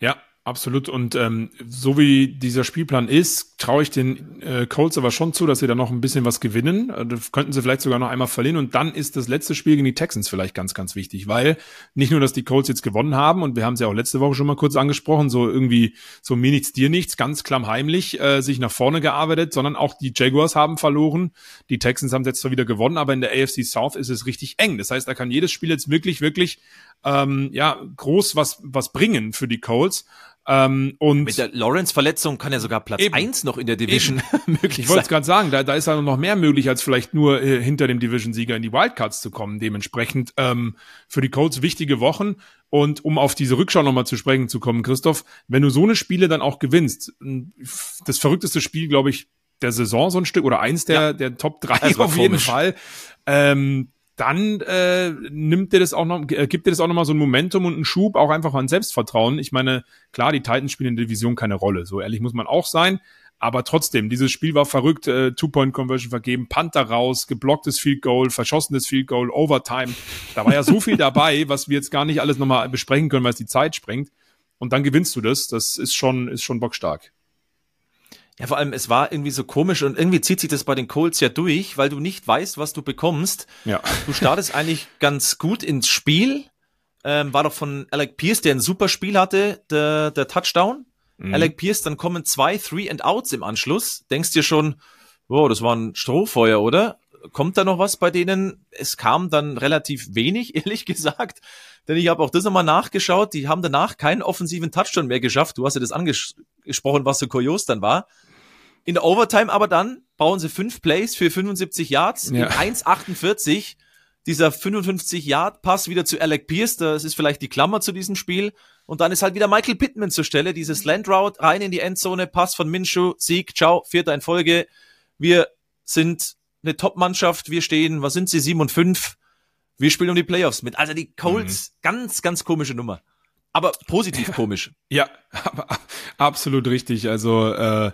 Ja, Absolut. Und ähm, so wie dieser Spielplan ist, traue ich den äh, Colts aber schon zu, dass sie da noch ein bisschen was gewinnen. Äh, das könnten sie vielleicht sogar noch einmal verlieren. Und dann ist das letzte Spiel gegen die Texans vielleicht ganz, ganz wichtig, weil nicht nur, dass die Colts jetzt gewonnen haben, und wir haben es ja auch letzte Woche schon mal kurz angesprochen, so irgendwie so mir nichts, dir nichts, ganz klammheimlich äh, sich nach vorne gearbeitet, sondern auch die Jaguars haben verloren. Die Texans haben jetzt zwar wieder gewonnen, aber in der AFC South ist es richtig eng. Das heißt, da kann jedes Spiel jetzt wirklich, wirklich ähm, ja groß was was bringen für die Colts. Ähm, und Mit der Lawrence-Verletzung kann ja sogar Platz eben, eins noch in der Division (laughs) möglich sein. Ich wollte es gerade sagen, da, da ist ja noch mehr möglich, als vielleicht nur äh, hinter dem Division-Sieger in die Wildcards zu kommen. Dementsprechend ähm, für die Colts wichtige Wochen. Und um auf diese Rückschau nochmal zu sprechen zu kommen, Christoph, wenn du so eine Spiele dann auch gewinnst, das verrückteste Spiel, glaube ich, der Saison so ein Stück oder eins der, ja. der Top drei (laughs) auf jeden Fall. Ähm, dann äh, nimmt dir das auch noch, äh, gibt dir das auch noch mal so ein Momentum und einen Schub, auch einfach an Selbstvertrauen. Ich meine, klar, die Titans spielen in der Division keine Rolle. So ehrlich muss man auch sein. Aber trotzdem, dieses Spiel war verrückt, äh, Two-Point-Conversion vergeben, Panther raus, geblocktes Field Goal, verschossenes Field Goal, Overtime. Da war ja so viel dabei, (laughs) was wir jetzt gar nicht alles nochmal besprechen können, weil es die Zeit sprengt. Und dann gewinnst du das. Das ist schon, ist schon bockstark. Ja, vor allem, es war irgendwie so komisch und irgendwie zieht sich das bei den Colts ja durch, weil du nicht weißt, was du bekommst. Ja. Du startest eigentlich ganz gut ins Spiel. Ähm, war doch von Alec Pierce, der ein super Spiel hatte, der, der Touchdown. Mhm. Alec Pierce, dann kommen zwei Three and Outs im Anschluss. Denkst dir schon, wow, das war ein Strohfeuer, oder? Kommt da noch was bei denen? Es kam dann relativ wenig, (laughs) ehrlich gesagt. Denn ich habe auch das nochmal nachgeschaut. Die haben danach keinen offensiven Touchdown mehr geschafft. Du hast ja das angesprochen, was so kurios dann war. In der Overtime aber dann bauen sie fünf Plays für 75 Yards ja. in 1,48. Dieser 55-Yard-Pass wieder zu Alec Pierce, das ist vielleicht die Klammer zu diesem Spiel. Und dann ist halt wieder Michael Pittman zur Stelle. Dieses Landroute rein in die Endzone, Pass von Minshew, Sieg, ciao, vierter in Folge. Wir sind eine Top-Mannschaft, wir stehen, was sind sie, sieben und fünf. Wir spielen um die Playoffs mit. Also die Colts, mhm. ganz, ganz komische Nummer. Aber positiv komisch. (laughs) Ja, (laughs) absolut richtig. Also äh,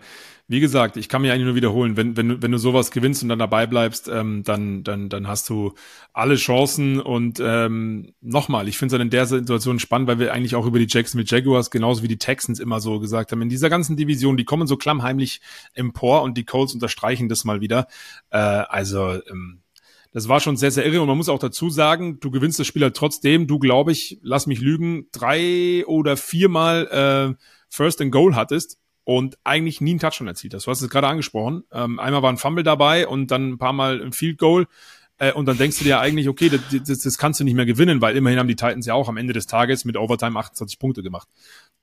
wie gesagt, ich kann mich eigentlich nur wiederholen, wenn, wenn, wenn du sowas gewinnst und dann dabei bleibst, ähm, dann, dann, dann hast du alle Chancen und ähm, nochmal, ich finde es dann in der Situation spannend, weil wir eigentlich auch über die Jacksonville Jaguars genauso wie die Texans immer so gesagt haben, in dieser ganzen Division, die kommen so klammheimlich empor und die Colts unterstreichen das mal wieder. Äh, also ähm, das war schon sehr, sehr irre. Und man muss auch dazu sagen, du gewinnst das Spiel halt trotzdem. Du, glaube ich, lass mich lügen, drei oder viermal äh, First and Goal hattest und eigentlich nie einen Touchdown erzielt hast. Du hast es gerade angesprochen. Ähm, einmal war ein Fumble dabei und dann ein paar Mal ein Field Goal. Äh, und dann denkst du dir eigentlich, okay, das, das, das kannst du nicht mehr gewinnen, weil immerhin haben die Titans ja auch am Ende des Tages mit Overtime 28 Punkte gemacht.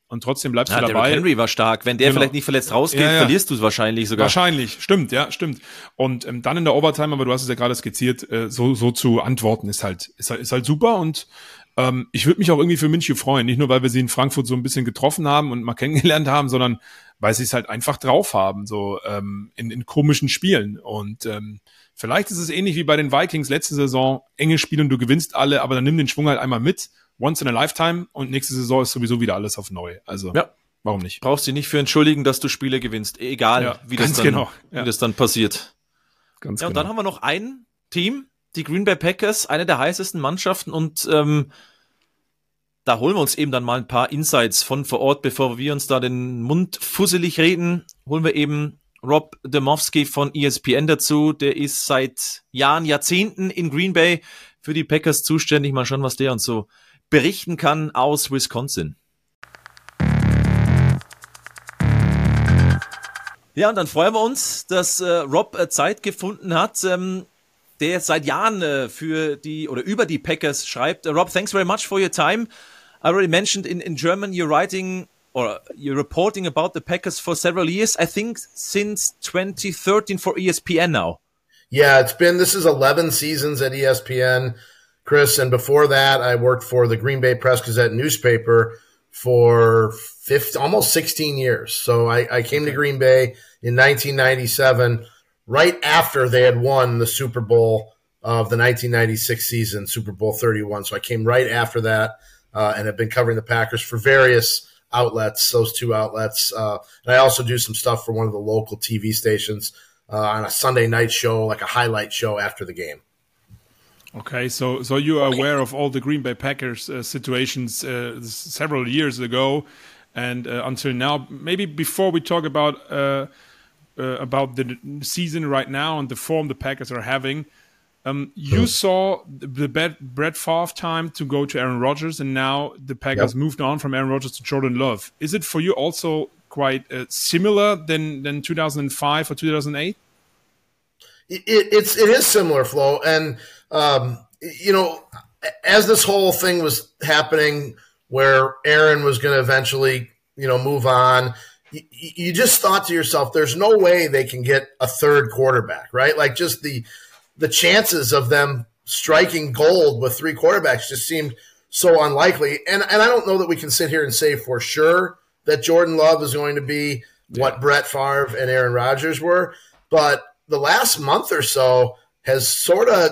Und trotzdem bleibst ja, du dabei. Derrick Henry war stark. Wenn der genau. vielleicht nicht verletzt rausgeht, ja, ja. verlierst du es wahrscheinlich sogar. Wahrscheinlich, stimmt, ja, stimmt. Und ähm, dann in der Overtime, aber du hast es ja gerade skizziert, äh, so, so zu antworten ist halt, ist halt, ist halt super und ähm, ich würde mich auch irgendwie für München freuen, nicht nur, weil wir sie in Frankfurt so ein bisschen getroffen haben und mal kennengelernt haben, sondern weil sie es halt einfach drauf haben, so ähm, in, in komischen Spielen. Und ähm, vielleicht ist es ähnlich wie bei den Vikings letzte Saison, enge Spiele und du gewinnst alle, aber dann nimm den Schwung halt einmal mit, once in a lifetime und nächste Saison ist sowieso wieder alles auf neu. Also ja. warum nicht? Brauchst du nicht für entschuldigen, dass du Spiele gewinnst, egal ja, wie, das dann, genau. ja. wie das dann passiert. Ganz ja, und genau. dann haben wir noch ein Team, die Green Bay Packers, eine der heißesten Mannschaften und ähm, da holen wir uns eben dann mal ein paar Insights von vor Ort, bevor wir uns da den Mund fusselig reden, holen wir eben Rob Demowski von ESPN dazu. Der ist seit Jahren, Jahrzehnten in Green Bay für die Packers zuständig. Mal schauen, was der uns so berichten kann aus Wisconsin. Ja, und dann freuen wir uns, dass äh, Rob äh, Zeit gefunden hat. Ähm, der seit Jahren äh, für die oder über die Packers schreibt. Uh, Rob, thanks very much for your time. I already mentioned in, in German you're writing or you're reporting about the Packers for several years. I think since 2013 for ESPN now. Yeah, it's been this is 11 seasons at ESPN, Chris, and before that I worked for the Green Bay Press Gazette newspaper for 50, almost 16 years. So I, I came okay. to Green Bay in 1997 right after they had won the Super Bowl of the 1996 season, Super Bowl 31. So I came right after that uh, and have been covering the Packers for various outlets, those two outlets. Uh, and I also do some stuff for one of the local TV stations uh, on a Sunday night show, like a highlight show after the game. Okay, so so you are aware of all the Green Bay Packers uh, situations uh, several years ago, and uh, until now. Maybe before we talk about uh, about the season right now and the form the Packers are having. Um, you saw the Brett Favre time to go to Aaron Rodgers, and now the Packers yep. moved on from Aaron Rodgers to Jordan Love. Is it for you also quite uh, similar than than 2005 or 2008? It, it's it is similar, Flo, and um, you know, as this whole thing was happening, where Aaron was going to eventually, you know, move on you just thought to yourself, there's no way they can get a third quarterback, right? Like just the the chances of them striking gold with three quarterbacks just seemed so unlikely. And and I don't know that we can sit here and say for sure that Jordan Love is going to be yeah. what Brett Favre and Aaron Rodgers were, but the last month or so has sort of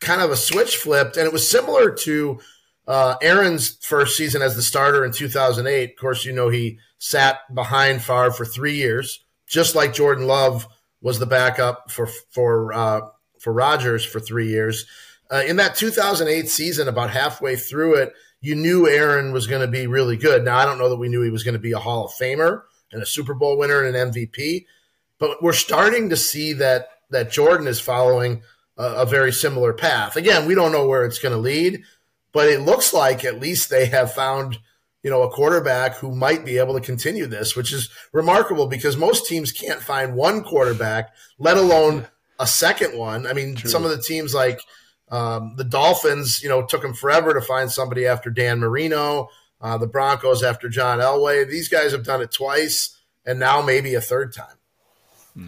kind of a switch flipped, and it was similar to uh, Aaron's first season as the starter in 2008. Of course, you know he sat behind Favre for three years, just like Jordan Love was the backup for for uh, for Rodgers for three years. Uh, in that 2008 season, about halfway through it, you knew Aaron was going to be really good. Now, I don't know that we knew he was going to be a Hall of Famer and a Super Bowl winner and an MVP, but we're starting to see that that Jordan is following a, a very similar path. Again, we don't know where it's going to lead, but it looks like at least they have found you know a quarterback who might be able to continue this, which is remarkable because most teams can't find one quarterback, let alone a second one. I mean, True. some of the teams like um, the Dolphins, you know, took them forever to find somebody after Dan Marino. Uh, the Broncos after John Elway. These guys have done it twice, and now maybe a third time. Hmm.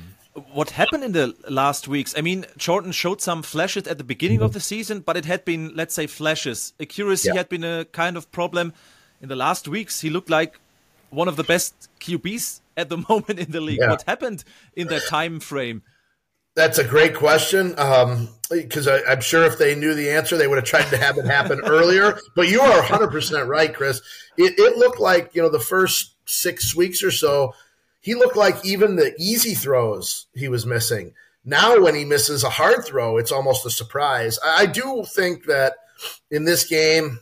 What happened in the last weeks? I mean, Jordan showed some flashes at the beginning mm -hmm. of the season, but it had been, let's say, flashes. Accuracy yeah. had been a kind of problem. In the last weeks, he looked like one of the best QBs at the (laughs) moment in the league. Yeah. What happened in that time frame? That's a great question. Because um, I'm sure if they knew the answer, they would have tried to have it happen (laughs) earlier. But you are 100% right, Chris. It, it, looked like, you know, the first six weeks or so, he looked like even the easy throws he was missing. Now, when he misses a hard throw, it's almost a surprise. I, I do think that in this game,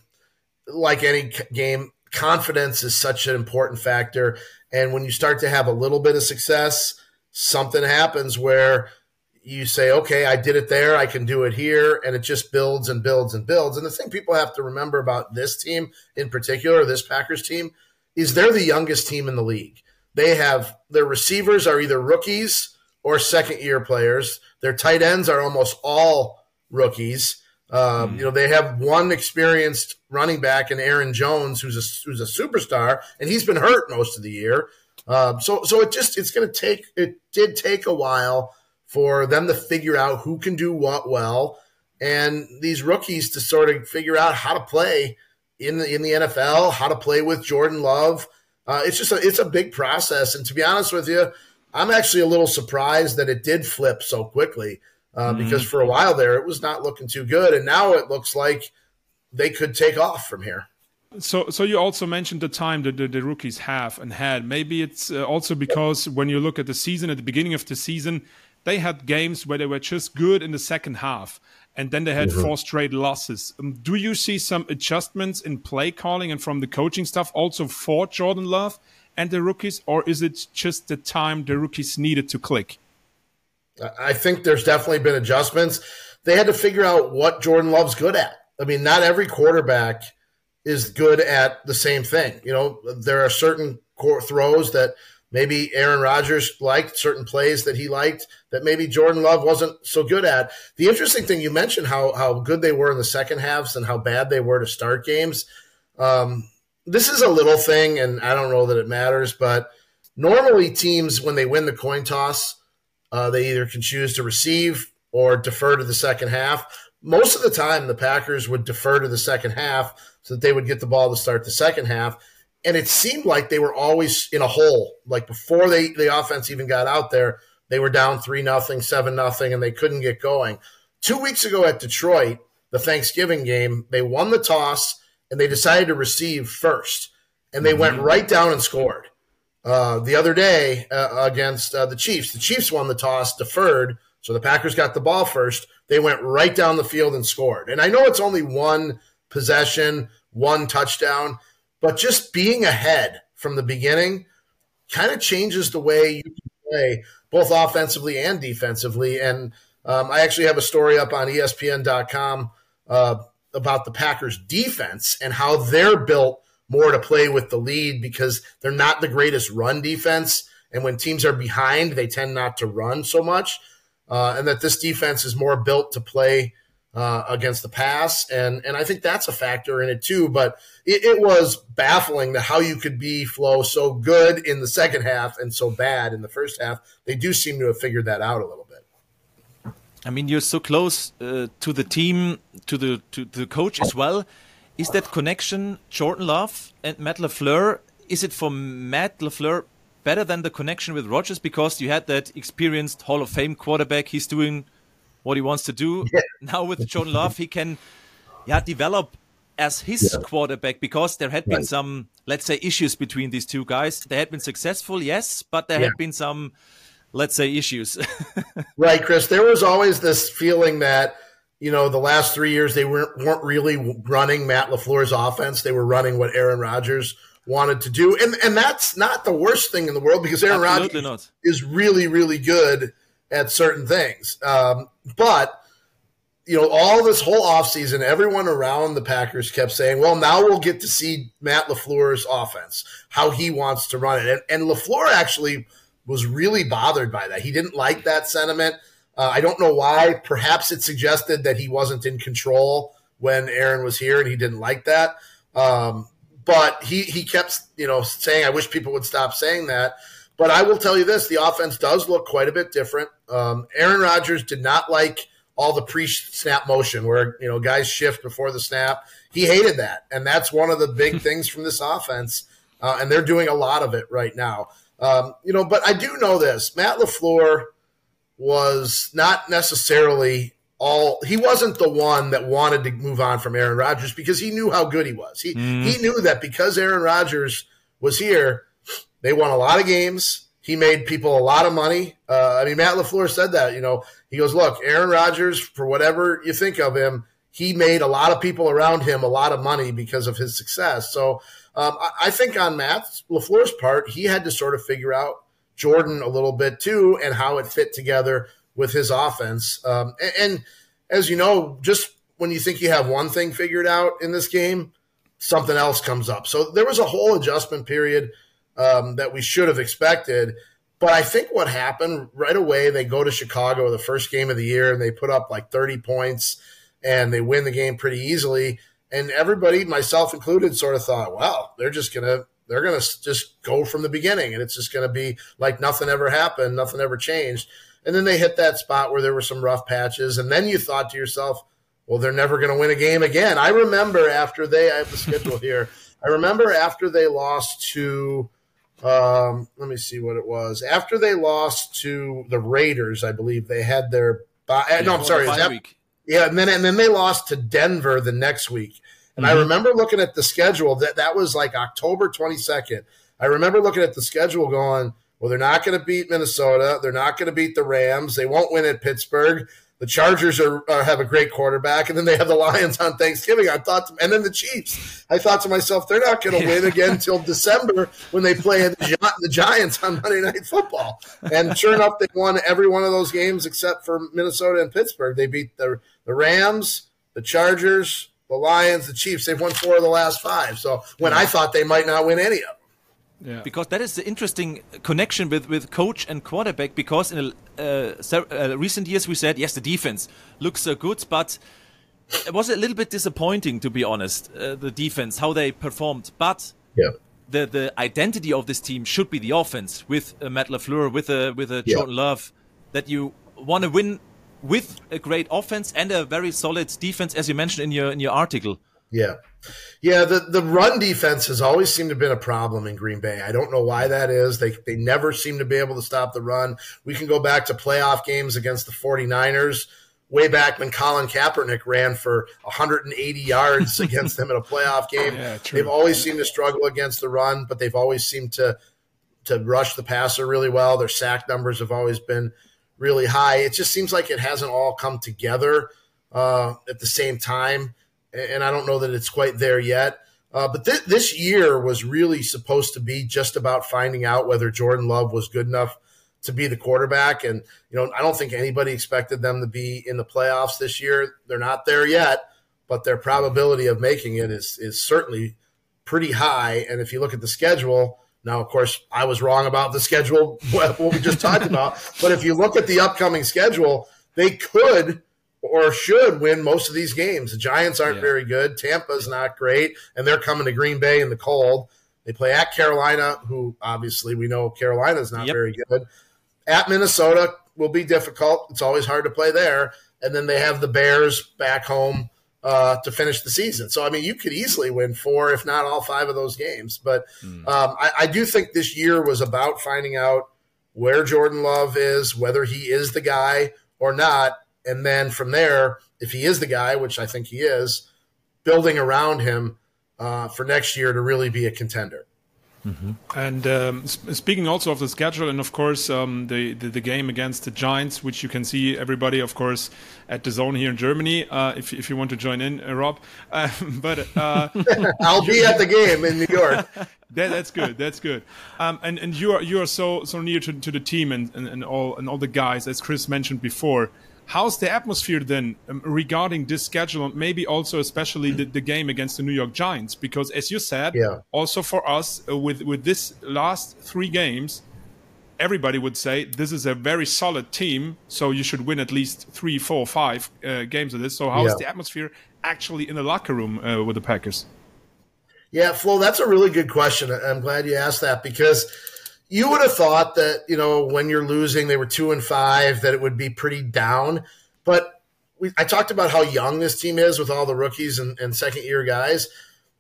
like any game, confidence is such an important factor. And when you start to have a little bit of success, something happens where – you say, okay, I did it there, I can do it here, and it just builds and builds and builds. And the thing people have to remember about this team in particular, this Packers team, is they're the youngest team in the league. They have their receivers are either rookies or second year players. Their tight ends are almost all rookies. Um, mm. You know, they have one experienced running back in Aaron Jones, who's a who's a superstar, and he's been hurt most of the year. Um, so, so it just it's going to take. It did take a while for them to figure out who can do what well, and these rookies to sort of figure out how to play in the in the NFL, how to play with Jordan Love. Uh, it's just a, it's a big process, and to be honest with you, I'm actually a little surprised that it did flip so quickly uh, mm-hmm. because for a while there it was not looking too good, and now it looks like they could take off from here. So, so you also mentioned the time that the, the rookies have and had. Maybe it's uh, also because when you look at the season at the beginning of the season, they had games where they were just good in the second half and then they had mm-hmm. four straight losses. Um, do you see some adjustments in play calling and from the coaching staff also for Jordan Love and the rookies, or is it just the time the rookies needed to click? I think there's definitely been adjustments. They had to figure out what Jordan Love's good at. I mean, not every quarterback is good at the same thing. You know, there are certain throws that Maybe Aaron Rodgers liked certain plays that he liked that maybe Jordan Love wasn't so good at. The interesting thing you mentioned how how good they were in the second halves and how bad they were to start games. Um, this is a little thing, and I don't know that it matters, but normally teams when they win the coin toss, uh, they either can choose to receive or defer to the second half. Most of the time, the Packers would defer to the second half so that they would get the ball to start the second half and it seemed like they were always in a hole. Like before they the offense even got out there, they were down three nothing, seven nothing, and they couldn't get going. Two weeks ago at Detroit, the Thanksgiving game, they won the toss and they decided to receive first, and they mm-hmm. went right down and scored. Uh, the other day uh, against uh, the Chiefs, the Chiefs won the toss, deferred, so the Packers got the ball first. They went right down the field and scored. And I know it's only one possession, one touchdown but just being ahead from the beginning kind of changes the way you play both offensively and defensively. And um, I actually have a story up on ESPN.com uh, about the Packers defense and how they're built more to play with the lead because they're not the greatest run defense. And when teams are behind, they tend not to run so much. Uh, and that this defense is more built to play uh, against the pass, and and I think that's a factor in it too. But it, it, was baffling that how you could be flow so good in the second half and so bad in the first half. They do seem to have figured that out a little bit. I mean, you're so close uh, to the team, to the to the coach as well. Is that connection Jordan Love and Matt Lafleur? Is it for Matt Lafleur better than the connection with Rodgers because you had that experienced Hall of Fame quarterback? He's doing what he wants to do. (laughs) Yeah. Now with Jordan Love, he can, yeah, develop as his yeah. quarterback because there had been right. some, let's say, issues between these two guys. They had been successful, yes, but there yeah. had been some, let's say, issues. (laughs) right, Chris. There was always this feeling that you know the last three years they weren't weren't really running Matt LaFleur's offense. They were running what Aaron Rodgers wanted to do, and and that's not the worst thing in the world because Aaron Rodgers is really really good at certain things. Um, but you know, all this whole offseason, everyone around the Packers kept saying, well, now we'll get to see Matt LaFleur's offense, how he wants to run it. And, and LaFleur actually was really bothered by that. He didn't like that sentiment. Uh, I don't know why. Perhaps it suggested that he wasn't in control when Aaron was here and he didn't like that. Um, but he, he kept, you know, saying, I wish people would stop saying that. But I will tell you this: the offense does look quite a bit different. Um, Aaron Rodgers did not like all the pre-snap motion where you know guys shift before the snap. He hated that, and that's one of the big (laughs) things from this offense. Uh, and they're doing a lot of it right now. Um, you know, but I do know this: Matt LaFleur was not necessarily all. He wasn't the one that wanted to move on from Aaron Rodgers because he knew how good he was. He mm. he knew that because Aaron Rodgers was here, they won a lot of games. He made people a lot of money. Uh, I mean, Matt LaFleur said that. You know, he goes, "Look, Aaron Rodgers, for whatever you think of him, he made a lot of people around him a lot of money because of his success." So, um, I, I think on Matt LaFleur's part, he had to sort of figure out Jordan a little bit too, and how it fit together with his offense. Um, and, and as you know, just when you think you have one thing figured out in this game, something else comes up. So there was a whole adjustment period um, that we should have expected. But I think what happened right away, they go to Chicago the first game of the year and they put up like 30 points and they win the game pretty easily. And everybody, myself included, sort of thought, well, they're just going to they're going to just go from the beginning and it's just going to be like nothing ever happened, nothing ever changed. And then they hit that spot where there were some rough patches. And then you thought to yourself, well, they're never going to win a game again. I remember after they, I have the schedule (laughs) here. I remember after they lost to um, let me see what it was. After they lost to the Raiders, I believe they had their. Uh, yeah, no, I'm sorry. That, yeah, and then and then they lost to Denver the next week. And mm-hmm. I remember looking at the schedule. That that was like October 22nd. I remember looking at the schedule, going, "Well, they're not going to beat Minnesota. They're not going to beat the Rams. They won't win at Pittsburgh. The Chargers are, are, have a great quarterback, and then they have the Lions on Thanksgiving. I thought, to, and then the Chiefs. I thought to myself, they're not going to win again until December when they play the, the Giants on Monday Night Football. And sure enough, they won every one of those games except for Minnesota and Pittsburgh. They beat the the Rams, the Chargers, the Lions, the Chiefs. They've won four of the last five. So when I thought they might not win any of them. Yeah. Because that is the interesting connection with, with coach and quarterback. Because in uh, uh, recent years we said yes, the defense looks so good, but it was a little bit disappointing to be honest. Uh, the defense, how they performed, but yeah. the the identity of this team should be the offense with uh, Matt Lafleur, with a with a yeah. Love, that you want to win with a great offense and a very solid defense, as you mentioned in your in your article. Yeah. Yeah, the, the run defense has always seemed to have been a problem in Green Bay. I don't know why that is. They, they never seem to be able to stop the run. We can go back to playoff games against the 49ers way back when Colin Kaepernick ran for 180 yards (laughs) against them in a playoff game. Yeah, they've always seemed to struggle against the run, but they've always seemed to to rush the passer really well. Their sack numbers have always been really high. It just seems like it hasn't all come together uh, at the same time and I don't know that it's quite there yet. Uh, but th- this year was really supposed to be just about finding out whether Jordan Love was good enough to be the quarterback. And, you know, I don't think anybody expected them to be in the playoffs this year. They're not there yet, but their probability of making it is, is certainly pretty high. And if you look at the schedule, now, of course, I was wrong about the schedule, (laughs) what we just talked about. But if you look at the upcoming schedule, they could or should win most of these games. The Giants aren't yeah. very good. Tampa's not great, and they're coming to Green Bay in the cold. They play at Carolina, who obviously we know Carolina's not yep. very good. At Minnesota will be difficult. It's always hard to play there. And then they have the Bears back home uh, to finish the season. So, I mean, you could easily win four, if not all five of those games. But mm. um, I, I do think this year was about finding out where Jordan Love is, whether he is the guy or not and then from there, if he is the guy, which I think he is, building around him uh, for next year to really be a contender. Mm-hmm. And um, speaking also of the schedule, and of course um, the, the, the game against the Giants, which you can see everybody, of course, at the zone here in Germany. Uh, if if you want to join in, uh, Rob, uh, (laughs) but uh, (laughs) I'll be at the game in New York. (laughs) that, that's good. That's good. Um, and and you are you are so so near to, to the team and, and, and all and all the guys, as Chris mentioned before. How's the atmosphere then um, regarding this schedule and maybe also especially the, the, game against the New York Giants? Because as you said, yeah. also for us uh, with with this last three games, everybody would say this is a very solid team, so you should win at least three, four, five uh, games of this. So how's yeah. the atmosphere actually in the locker room uh, with the Packers? Yeah, Flo, that's a really good question. I'm glad you asked that because you would have thought that you know when you're losing, they were two and five, that it would be pretty down. But we, I talked about how young this team is with all the rookies and, and second year guys.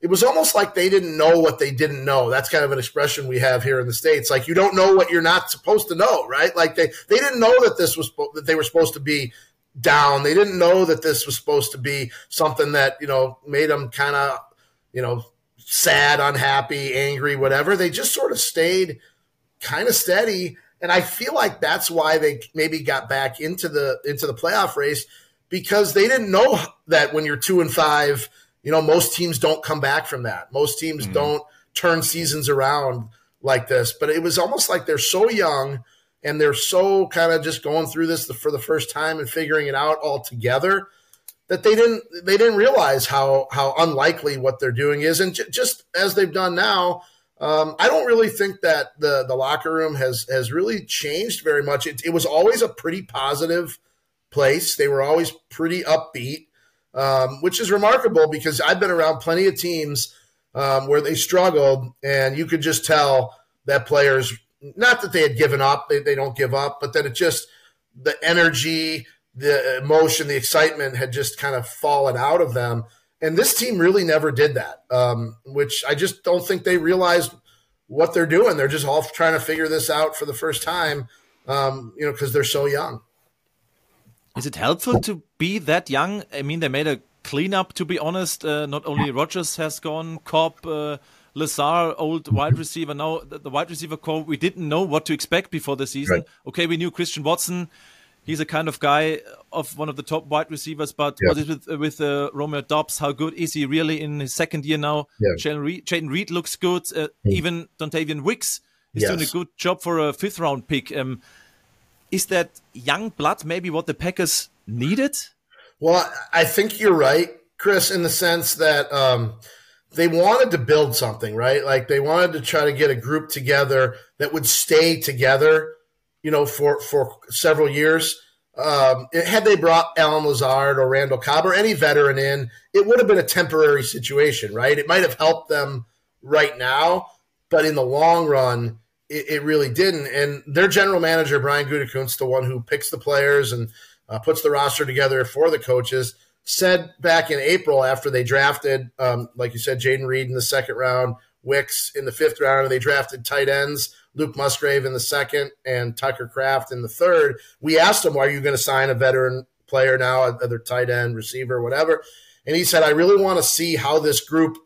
It was almost like they didn't know what they didn't know. That's kind of an expression we have here in the states. Like you don't know what you're not supposed to know, right? Like they they didn't know that this was that they were supposed to be down. They didn't know that this was supposed to be something that you know made them kind of you know sad, unhappy, angry, whatever. They just sort of stayed kind of steady. And I feel like that's why they maybe got back into the into the playoff race because they didn't know that when you're two and five, you know, most teams don't come back from that. Most teams mm-hmm. don't turn seasons around like this. But it was almost like they're so young and they're so kind of just going through this for the first time and figuring it out all together that they didn't they didn't realize how how unlikely what they're doing is and j- just as they've done now um, I don't really think that the the locker room has has really changed very much. It, it was always a pretty positive place. They were always pretty upbeat, um, which is remarkable because I've been around plenty of teams um, where they struggled, and you could just tell that players not that they had given up, they, they don't give up, but that it just the energy, the emotion, the excitement had just kind of fallen out of them. And this team really never did that, um, which I just don't think they realized what they're doing. They're just all trying to figure this out for the first time, um, you know, because they're so young. Is it helpful to be that young? I mean, they made a cleanup, to be honest. Uh, not only Rogers has gone, Cobb, uh, Lazar, old wide receiver. Now the, the, wide receiver core, we didn't know what to expect before the season. Right. Okay, we knew Christian Watson he's a kind of guy of one of the top wide receivers. But yeah. what is with with uh, Romeo Dobbs? How good is he really in his second year now? Yeah. Jayden Reed, Reed looks good. Uh, mm. Even Dontayvion Wicks is yes. doing a good job for a fifth round pick. Um, is that young blood maybe what the Packers needed? Well, I think you're right, Chris, in the sense that. Um, they wanted to build something, right? Like they wanted to try to get a group together that would stay together you know, for for several years. Um, had they brought Allen Lazard or Randall Cobb or any veteran in, it would have been a temporary situation, right? It might have helped them right now, but in the long run, it, it really didn't. And their general manager, Brian Gutekunst, the one who picks the players and uh, puts the roster together for the coaches, said back in April after they drafted, um, like you said, Jayden Reed in the second round, Wicks in the fifth round, and they drafted tight ends Luke Musgrave in the second and Tucker Kraft in the third. We asked him, "Why are you going to sign a veteran player now, either tight end, receiver, whatever?" And he said, "I really want to see how this group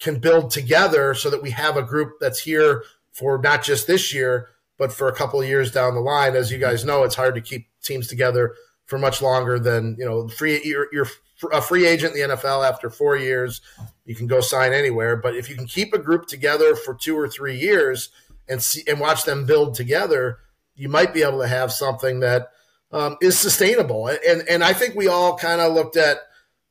can build together so that we have a group that's here for not just this year, but for a couple of years down the line. As you guys know, it's hard to keep teams together for much longer than you know. Free, you're, you're a free agent in the NFL after four years. You can go sign anywhere, but if you can keep a group together for two or three years." And see and watch them build together, you might be able to have something that um, is sustainable. And and I think we all kind of looked at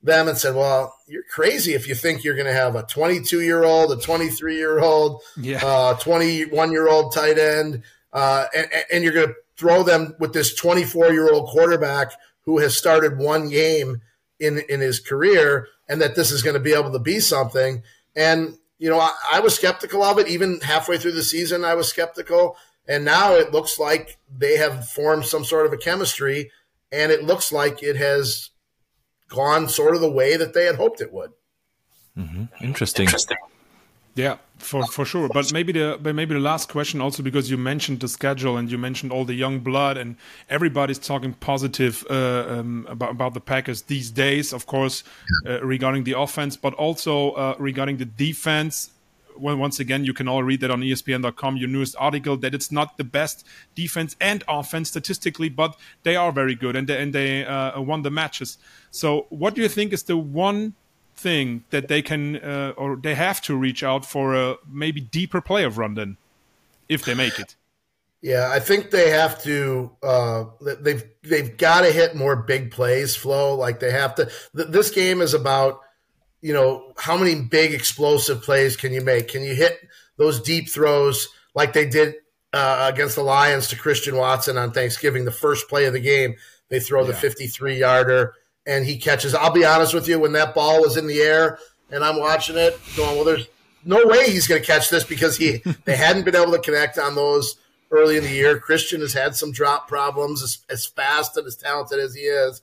them and said, "Well, you're crazy if you think you're going to have a 22 year old, a 23 year old, yeah. uh, 21 year old tight end, uh, and, and you're going to throw them with this 24 year old quarterback who has started one game in in his career, and that this is going to be able to be something." And you know, I, I, was skeptical of it. Even halfway through the season, I was skeptical. And now it looks like they have formed some sort of a chemistry, and it looks like it has gone sort of the way that they had hoped it would. Mm-hmm. Interesting. Interesting. Yeah, for for sure. But maybe the but maybe the last question also because you mentioned the schedule and you mentioned all the young blood and everybody's talking positive uh, um, about about the Packers these days, of course, uh, regarding the offense, but also uh, regarding the defense. Well, once again, you can all read that on ESPN.com, your newest article, that it's not the best defense and offense statistically, but they are very good and they, and they uh, won the matches. So, what do you think is the one thing that they can uh, or they have to reach out for a maybe deeper playoff run then if they make it. Yeah i think they have to uh, they've they've got to hit more big plays flow like they have to th- this game is about you know how many big explosive plays can you make? Can you hit those deep throws like they did uh, against the lions to christian watson on thanksgiving the first play of the game? They throw yeah. the 53 yarder and he catches. I'll be honest with you, when that ball was in the air and I'm watching it, going, well, there's no way he's going to catch this because he (laughs) they hadn't been able to connect on those early in the year. Christian has had some drop problems as, as fast and as talented as he is.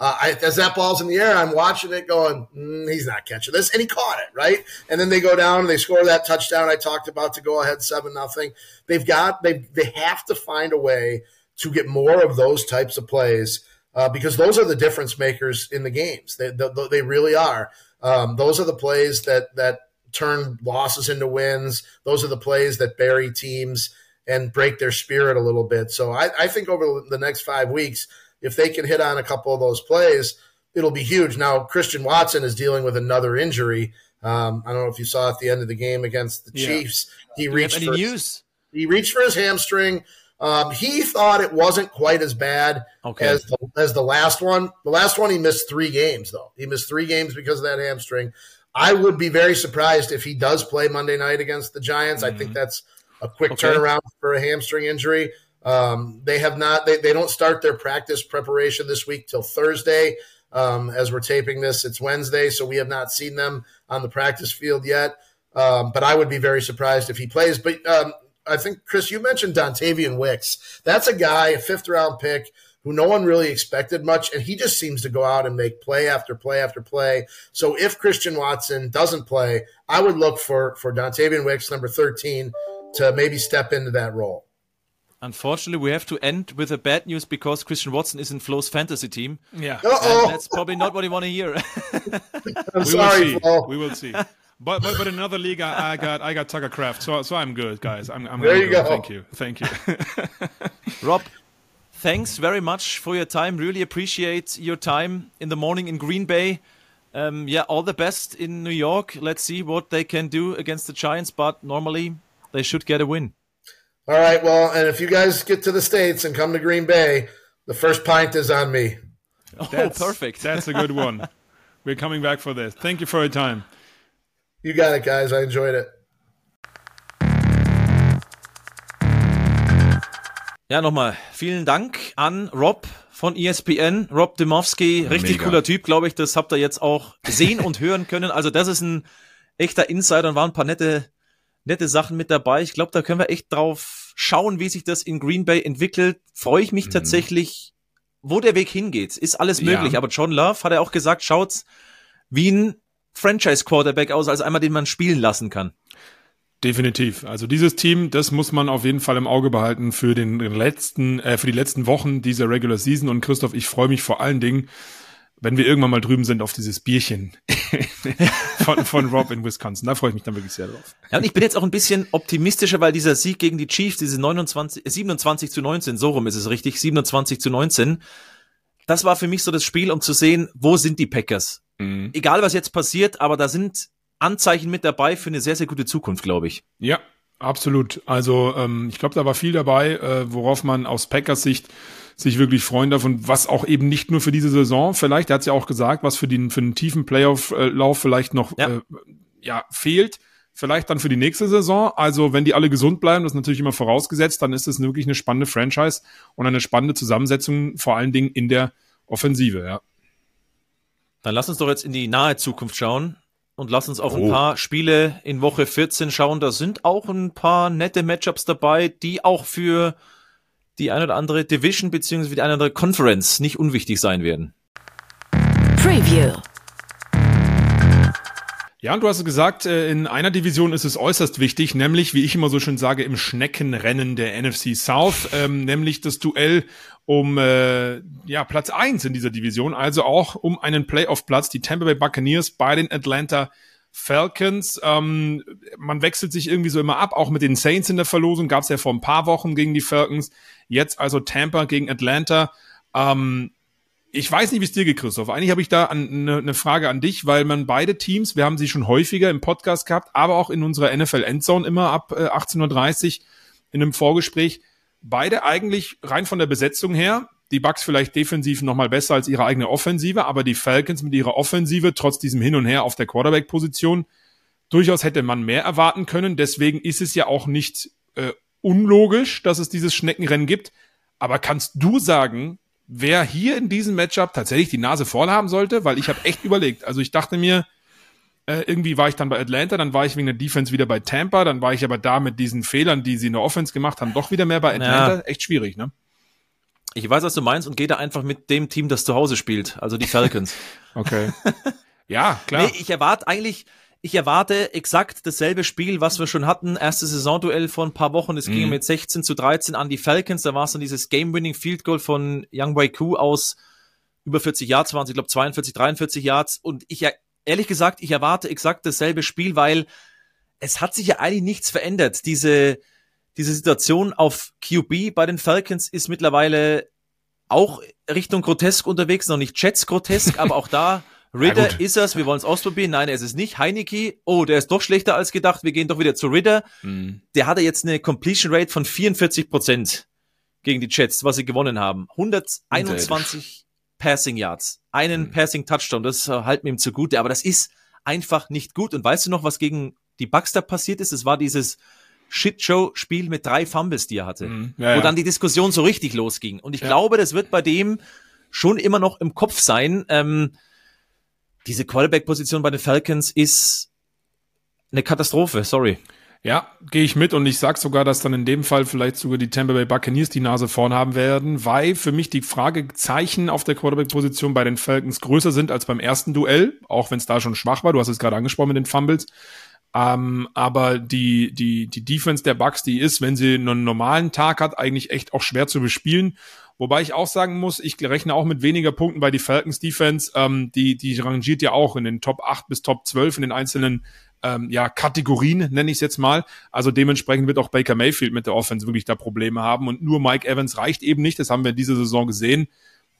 Uh, I, as that ball's in the air, I'm watching it going, mm, he's not catching this. And he caught it, right? And then they go down and they score that touchdown I talked about to go ahead 7 nothing. They've got, they, they have to find a way to get more of those types of plays uh, because those are the difference makers in the games. They, they, they really are. Um, those are the plays that that turn losses into wins. Those are the plays that bury teams and break their spirit a little bit. So I, I think over the next five weeks, if they can hit on a couple of those plays, it'll be huge. Now Christian Watson is dealing with another injury. Um, I don't know if you saw at the end of the game against the yeah. Chiefs. He reached for his, he reached for his hamstring. Um, he thought it wasn't quite as bad okay. as the, as the last one. The last one he missed three games though. He missed three games because of that hamstring. I would be very surprised if he does play Monday night against the Giants. Mm-hmm. I think mm-hmm. that's a quick okay. turnaround for a hamstring injury. Um, they have not. They, they don't start their practice preparation this week till Thursday. Um, as we're taping this, it's Wednesday, so we have not seen them on the practice field yet. Um, but I would be very surprised if he plays. But um, I think Chris, you mentioned Dontayvion Wicks. That's a guy, a fifth round pick who no one really expected much, and he just seems to go out and make play after play after play. So if Christian Watson doesn't play, I would look for for Dontayvion Wicks, number thirteen, to maybe step into that role. Unfortunately, we have to end with a bad news because Christian Watson is in Flo's fantasy team. Yeah, that's probably not what you want to hear. (laughs) I'm we sorry, will Flo. We will see. But but but another league, I, I, got I got Tucker Craft, so so I'm good, guys. I'm, I'm there. You go. Thank you, thank you. (laughs) Rob, thanks very much for your time. Really appreciate your time in the morning in Green Bay. Um, yeah, all the best in New York. Let's see what they can do against the Giants, but normally they should get a win. All right. Well, and if you guys get to the states and come to Green Bay, the first pint is on me. Oh, that's, perfect. That's a good one. (laughs) We're coming back for this. Thank you for your time. You got it, guys. I enjoyed it. Ja, nochmal vielen Dank an Rob von ESPN, Rob Demowski. Richtig Mega. cooler Typ, glaube ich. Das habt ihr jetzt auch sehen und (laughs) hören können. Also das ist ein echter Insider und waren ein paar nette, nette Sachen mit dabei. Ich glaube, da können wir echt drauf schauen, wie sich das in Green Bay entwickelt. Freue ich mich mhm. tatsächlich, wo der Weg hingeht. Ist alles möglich. Ja. Aber John Love hat er auch gesagt, schaut's wie ein Franchise-Quarterback aus, als einmal den man spielen lassen kann. Definitiv. Also dieses Team, das muss man auf jeden Fall im Auge behalten für den letzten, äh, für die letzten Wochen dieser Regular Season. Und Christoph, ich freue mich vor allen Dingen, wenn wir irgendwann mal drüben sind auf dieses Bierchen (laughs) von, von Rob in Wisconsin. Da freue ich mich dann wirklich sehr drauf. Ja, und ich bin jetzt auch ein bisschen optimistischer, weil dieser Sieg gegen die Chiefs, diese 29, 27 zu 19, so rum ist es richtig, 27 zu 19, das war für mich so das Spiel, um zu sehen, wo sind die Packers? Mhm. Egal was jetzt passiert, aber da sind Anzeichen mit dabei für eine sehr, sehr gute Zukunft, glaube ich. Ja, absolut. Also ähm, ich glaube, da war viel dabei, äh, worauf man aus Packers Sicht sich wirklich freuen darf und was auch eben nicht nur für diese Saison, vielleicht, er hat es ja auch gesagt, was für den, für den tiefen Playoff-Lauf vielleicht noch ja. Äh, ja, fehlt, vielleicht dann für die nächste Saison. Also wenn die alle gesund bleiben, das ist natürlich immer vorausgesetzt, dann ist es wirklich eine spannende Franchise und eine spannende Zusammensetzung, vor allen Dingen in der Offensive, ja. Dann lass uns doch jetzt in die nahe Zukunft schauen und lass uns auf oh. ein paar Spiele in Woche 14 schauen. Da sind auch ein paar nette Matchups dabei, die auch für die eine oder andere Division beziehungsweise die eine oder andere Conference nicht unwichtig sein werden. Preview. Ja, und du hast gesagt, äh, in einer Division ist es äußerst wichtig, nämlich, wie ich immer so schön sage, im Schneckenrennen der NFC South, ähm, nämlich das Duell um äh, ja, Platz eins in dieser Division, also auch um einen Playoff-Platz, die Tampa Bay Buccaneers bei den Atlanta Falcons. Ähm, man wechselt sich irgendwie so immer ab, auch mit den Saints in der Verlosung gab es ja vor ein paar Wochen gegen die Falcons. Jetzt also Tampa gegen Atlanta. Ähm, ich weiß nicht, wie es dir geht, Christoph. Eigentlich habe ich da eine ne Frage an dich, weil man beide Teams, wir haben sie schon häufiger im Podcast gehabt, aber auch in unserer NFL Endzone immer ab äh, 18.30 Uhr in einem Vorgespräch, beide eigentlich rein von der Besetzung her, die Bucks vielleicht defensiv nochmal besser als ihre eigene Offensive, aber die Falcons mit ihrer Offensive, trotz diesem Hin und Her auf der Quarterback-Position, durchaus hätte man mehr erwarten können. Deswegen ist es ja auch nicht äh, unlogisch, dass es dieses Schneckenrennen gibt. Aber kannst du sagen, wer hier in diesem Matchup tatsächlich die Nase voll haben sollte, weil ich habe echt überlegt. Also ich dachte mir, äh, irgendwie war ich dann bei Atlanta, dann war ich wegen der Defense wieder bei Tampa, dann war ich aber da mit diesen Fehlern, die sie in der Offense gemacht haben, doch wieder mehr bei Atlanta. Ja. Echt schwierig, ne? Ich weiß, was du meinst und gehe da einfach mit dem Team, das zu Hause spielt, also die Falcons. (laughs) okay. Ja, klar. Nee, ich erwarte eigentlich, ich erwarte exakt dasselbe Spiel, was wir schon hatten. Erste Saisonduell vor ein paar Wochen. Es ging mhm. mit 16 zu 13 an die Falcons. Da war es dann dieses Game-Winning Field Goal von Young Wei Ku aus über 40 Yards waren es, ich glaube 42, 43 Yards. Und ich, ehrlich gesagt, ich erwarte exakt dasselbe Spiel, weil es hat sich ja eigentlich nichts verändert. Diese, diese Situation auf QB bei den Falcons ist mittlerweile auch Richtung grotesk unterwegs, noch nicht Jets grotesk, (laughs) aber auch da Ridder ist es, wir wollen es ausprobieren. Nein, er ist es nicht. Heineke, oh, der ist doch schlechter als gedacht. Wir gehen doch wieder zu Ridder. Mhm. Der hatte jetzt eine Completion Rate von 44 Prozent gegen die Jets, was sie gewonnen haben. 121 Passing Yards, einen mhm. Passing Touchdown. Das äh, halten wir ihm zugute. Aber das ist einfach nicht gut. Und weißt du noch, was gegen die da passiert ist? Es war dieses Shitshow-Spiel mit drei Fumbles, die er hatte, mhm. ja, wo ja. dann die Diskussion so richtig losging. Und ich ja. glaube, das wird bei dem schon immer noch im Kopf sein. Ähm, diese Quarterback-Position bei den Falcons ist eine Katastrophe, sorry. Ja, gehe ich mit und ich sag sogar, dass dann in dem Fall vielleicht sogar die Tampa Bay Buccaneers die Nase vorn haben werden, weil für mich die Fragezeichen auf der Quarterback-Position bei den Falcons größer sind als beim ersten Duell, auch wenn es da schon schwach war. Du hast es gerade angesprochen mit den Fumbles. Ähm, aber die, die, die Defense der Bucks, die ist, wenn sie einen normalen Tag hat, eigentlich echt auch schwer zu bespielen. Wobei ich auch sagen muss, ich rechne auch mit weniger Punkten bei die Falcons Defense. Ähm, die, die rangiert ja auch in den Top 8 bis Top 12 in den einzelnen ähm, ja, Kategorien, nenne ich es jetzt mal. Also dementsprechend wird auch Baker Mayfield mit der Offense wirklich da Probleme haben. Und nur Mike Evans reicht eben nicht. Das haben wir in dieser Saison gesehen.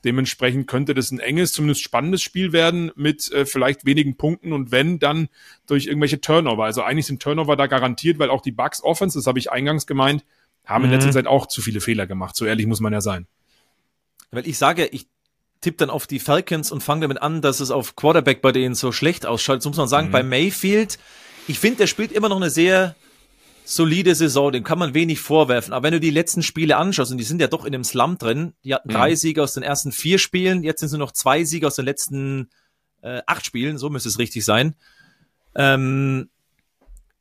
Dementsprechend könnte das ein enges, zumindest spannendes Spiel werden mit äh, vielleicht wenigen Punkten und wenn, dann durch irgendwelche Turnover. Also eigentlich sind Turnover da garantiert, weil auch die Bucks Offense, das habe ich eingangs gemeint, haben mhm. in letzter Zeit auch zu viele Fehler gemacht. So ehrlich muss man ja sein. Weil ich sage, ich tippe dann auf die Falcons und fange damit an, dass es auf Quarterback bei denen so schlecht ausschaut. So muss man sagen, mhm. bei Mayfield, ich finde, der spielt immer noch eine sehr solide Saison, dem kann man wenig vorwerfen. Aber wenn du die letzten Spiele anschaust, und die sind ja doch in dem Slump drin, die hatten mhm. drei Siege aus den ersten vier Spielen, jetzt sind es nur noch zwei Siege aus den letzten äh, acht Spielen, so müsste es richtig sein. Ähm,